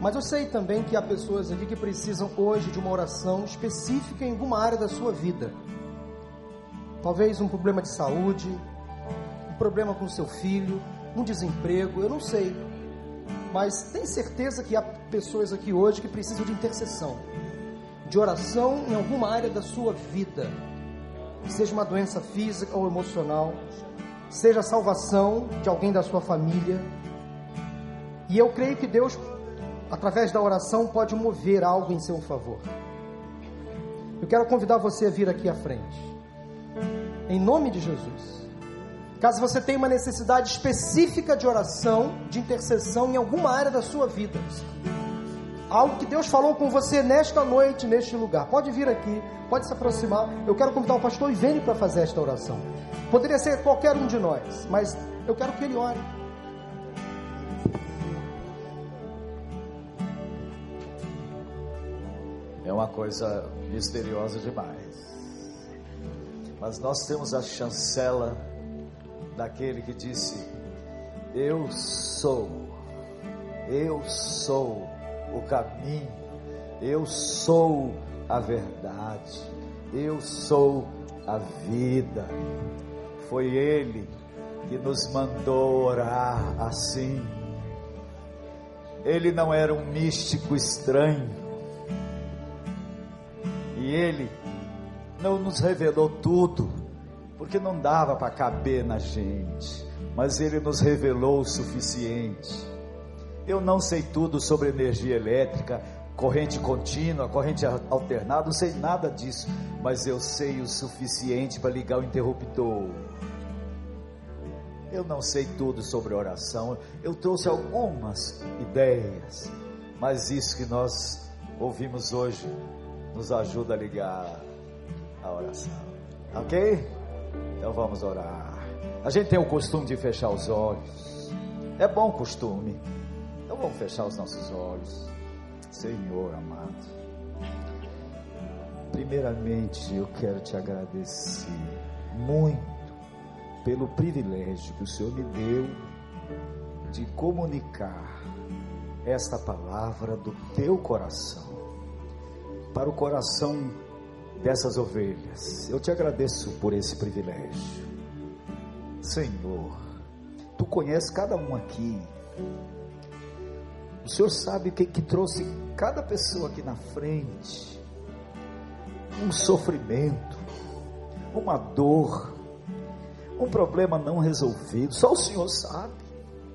Mas eu sei também que há pessoas aqui que precisam hoje de uma oração específica em alguma área da sua vida. Talvez um problema de saúde, um problema com seu filho, um desemprego, eu não sei. Mas tem certeza que há pessoas aqui hoje que precisam de intercessão, de oração em alguma área da sua vida, seja uma doença física ou emocional, seja a salvação de alguém da sua família. E eu creio que Deus, através da oração, pode mover algo em seu favor. Eu quero convidar você a vir aqui à frente, em nome de Jesus. Caso você tenha uma necessidade específica de oração, de intercessão em alguma área da sua vida, algo que Deus falou com você nesta noite, neste lugar, pode vir aqui, pode se aproximar. Eu quero convidar o pastor Ivene para fazer esta oração. Poderia ser qualquer um de nós, mas eu quero que ele ore. É uma coisa misteriosa demais. Mas nós temos a chancela daquele que disse: Eu sou, eu sou o caminho, eu sou a verdade, eu sou a vida. Foi Ele que nos mandou orar assim. Ele não era um místico estranho. E Ele não nos revelou tudo, porque não dava para caber na gente, mas Ele nos revelou o suficiente eu não sei tudo sobre energia elétrica, corrente contínua, corrente alternada, não sei nada disso, mas eu sei o suficiente para ligar o interruptor. Eu não sei tudo sobre oração, eu trouxe algumas ideias, mas isso que nós ouvimos hoje nos ajuda a ligar a oração, ok? Então vamos orar. A gente tem o costume de fechar os olhos, é bom costume. Então vamos fechar os nossos olhos. Senhor amado. Primeiramente, eu quero te agradecer muito pelo privilégio que o Senhor me deu de comunicar esta palavra do teu coração para o coração dessas ovelhas. Eu te agradeço por esse privilégio. Senhor, tu conheces cada um aqui. O Senhor sabe que, que trouxe cada pessoa aqui na frente. Um sofrimento, uma dor, um problema não resolvido. Só o Senhor sabe.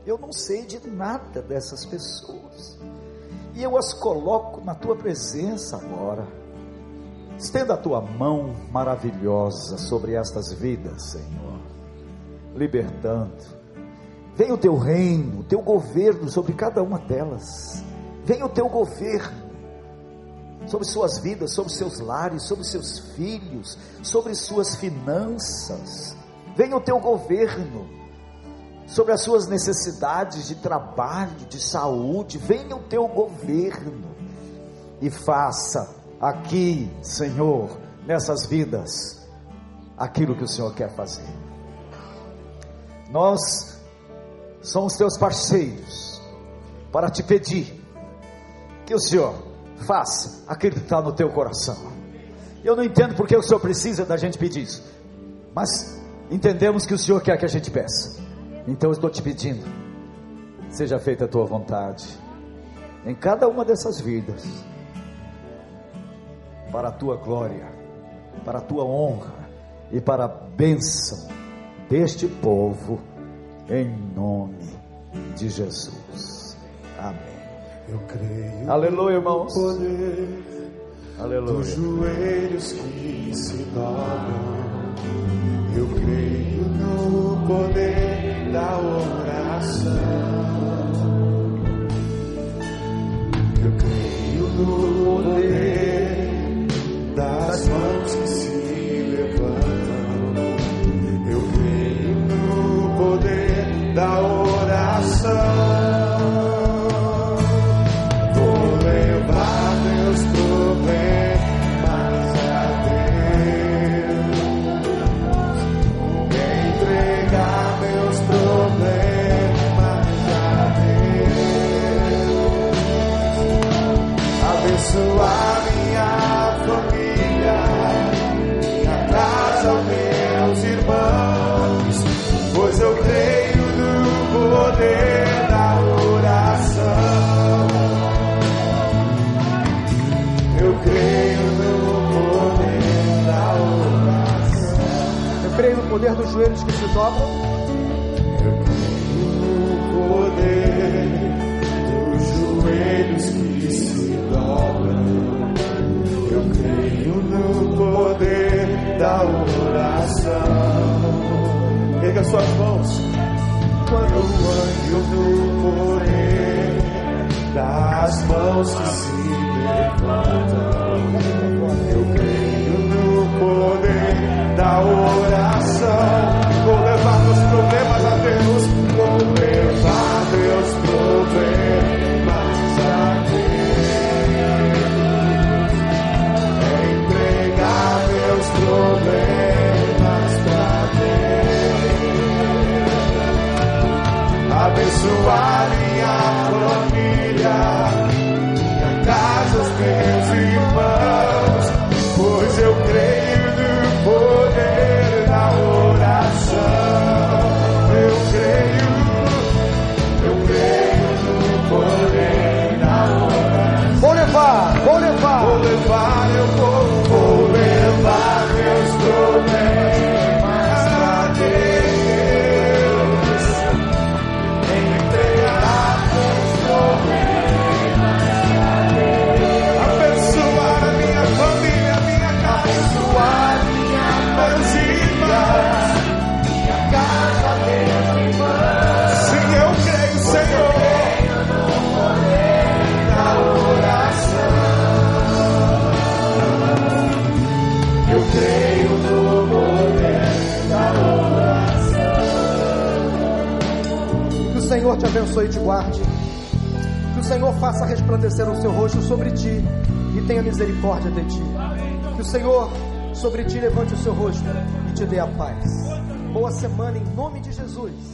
Eu não sei de nada dessas pessoas. E eu as coloco na tua presença agora. Estenda a tua mão maravilhosa sobre estas vidas, Senhor, libertando. Venha o teu reino, o teu governo sobre cada uma delas. Venha o teu governo sobre suas vidas, sobre seus lares, sobre seus filhos, sobre suas finanças. Venha o teu governo sobre as suas necessidades de trabalho, de saúde. Venha o teu governo e faça aqui, Senhor, nessas vidas, aquilo que o Senhor quer fazer. Nós somos teus parceiros para te pedir que o Senhor faça está no teu coração. Eu não entendo porque o Senhor precisa da gente pedir isso, mas entendemos que o Senhor quer que a gente peça. Então eu estou te pedindo, seja feita a tua vontade em cada uma dessas vidas, para a tua glória, para a tua honra e para a bênção deste povo, em nome de Jesus. Amém. Eu creio Aleluia, irmãos. no poder Aleluia. dos joelhos que se dobram. Eu creio no poder da oração. Eu creio no poder dobram. Eu creio no poder dos joelhos que se dobram. Eu creio no poder da oração. Erga suas mãos. Quando eu anjo no poder das mãos que se abençoe e te guarde. Que o Senhor faça resplandecer o seu rosto sobre ti e tenha misericórdia de ti. Que o Senhor sobre ti levante o seu rosto e te dê a paz. Boa semana em nome de Jesus.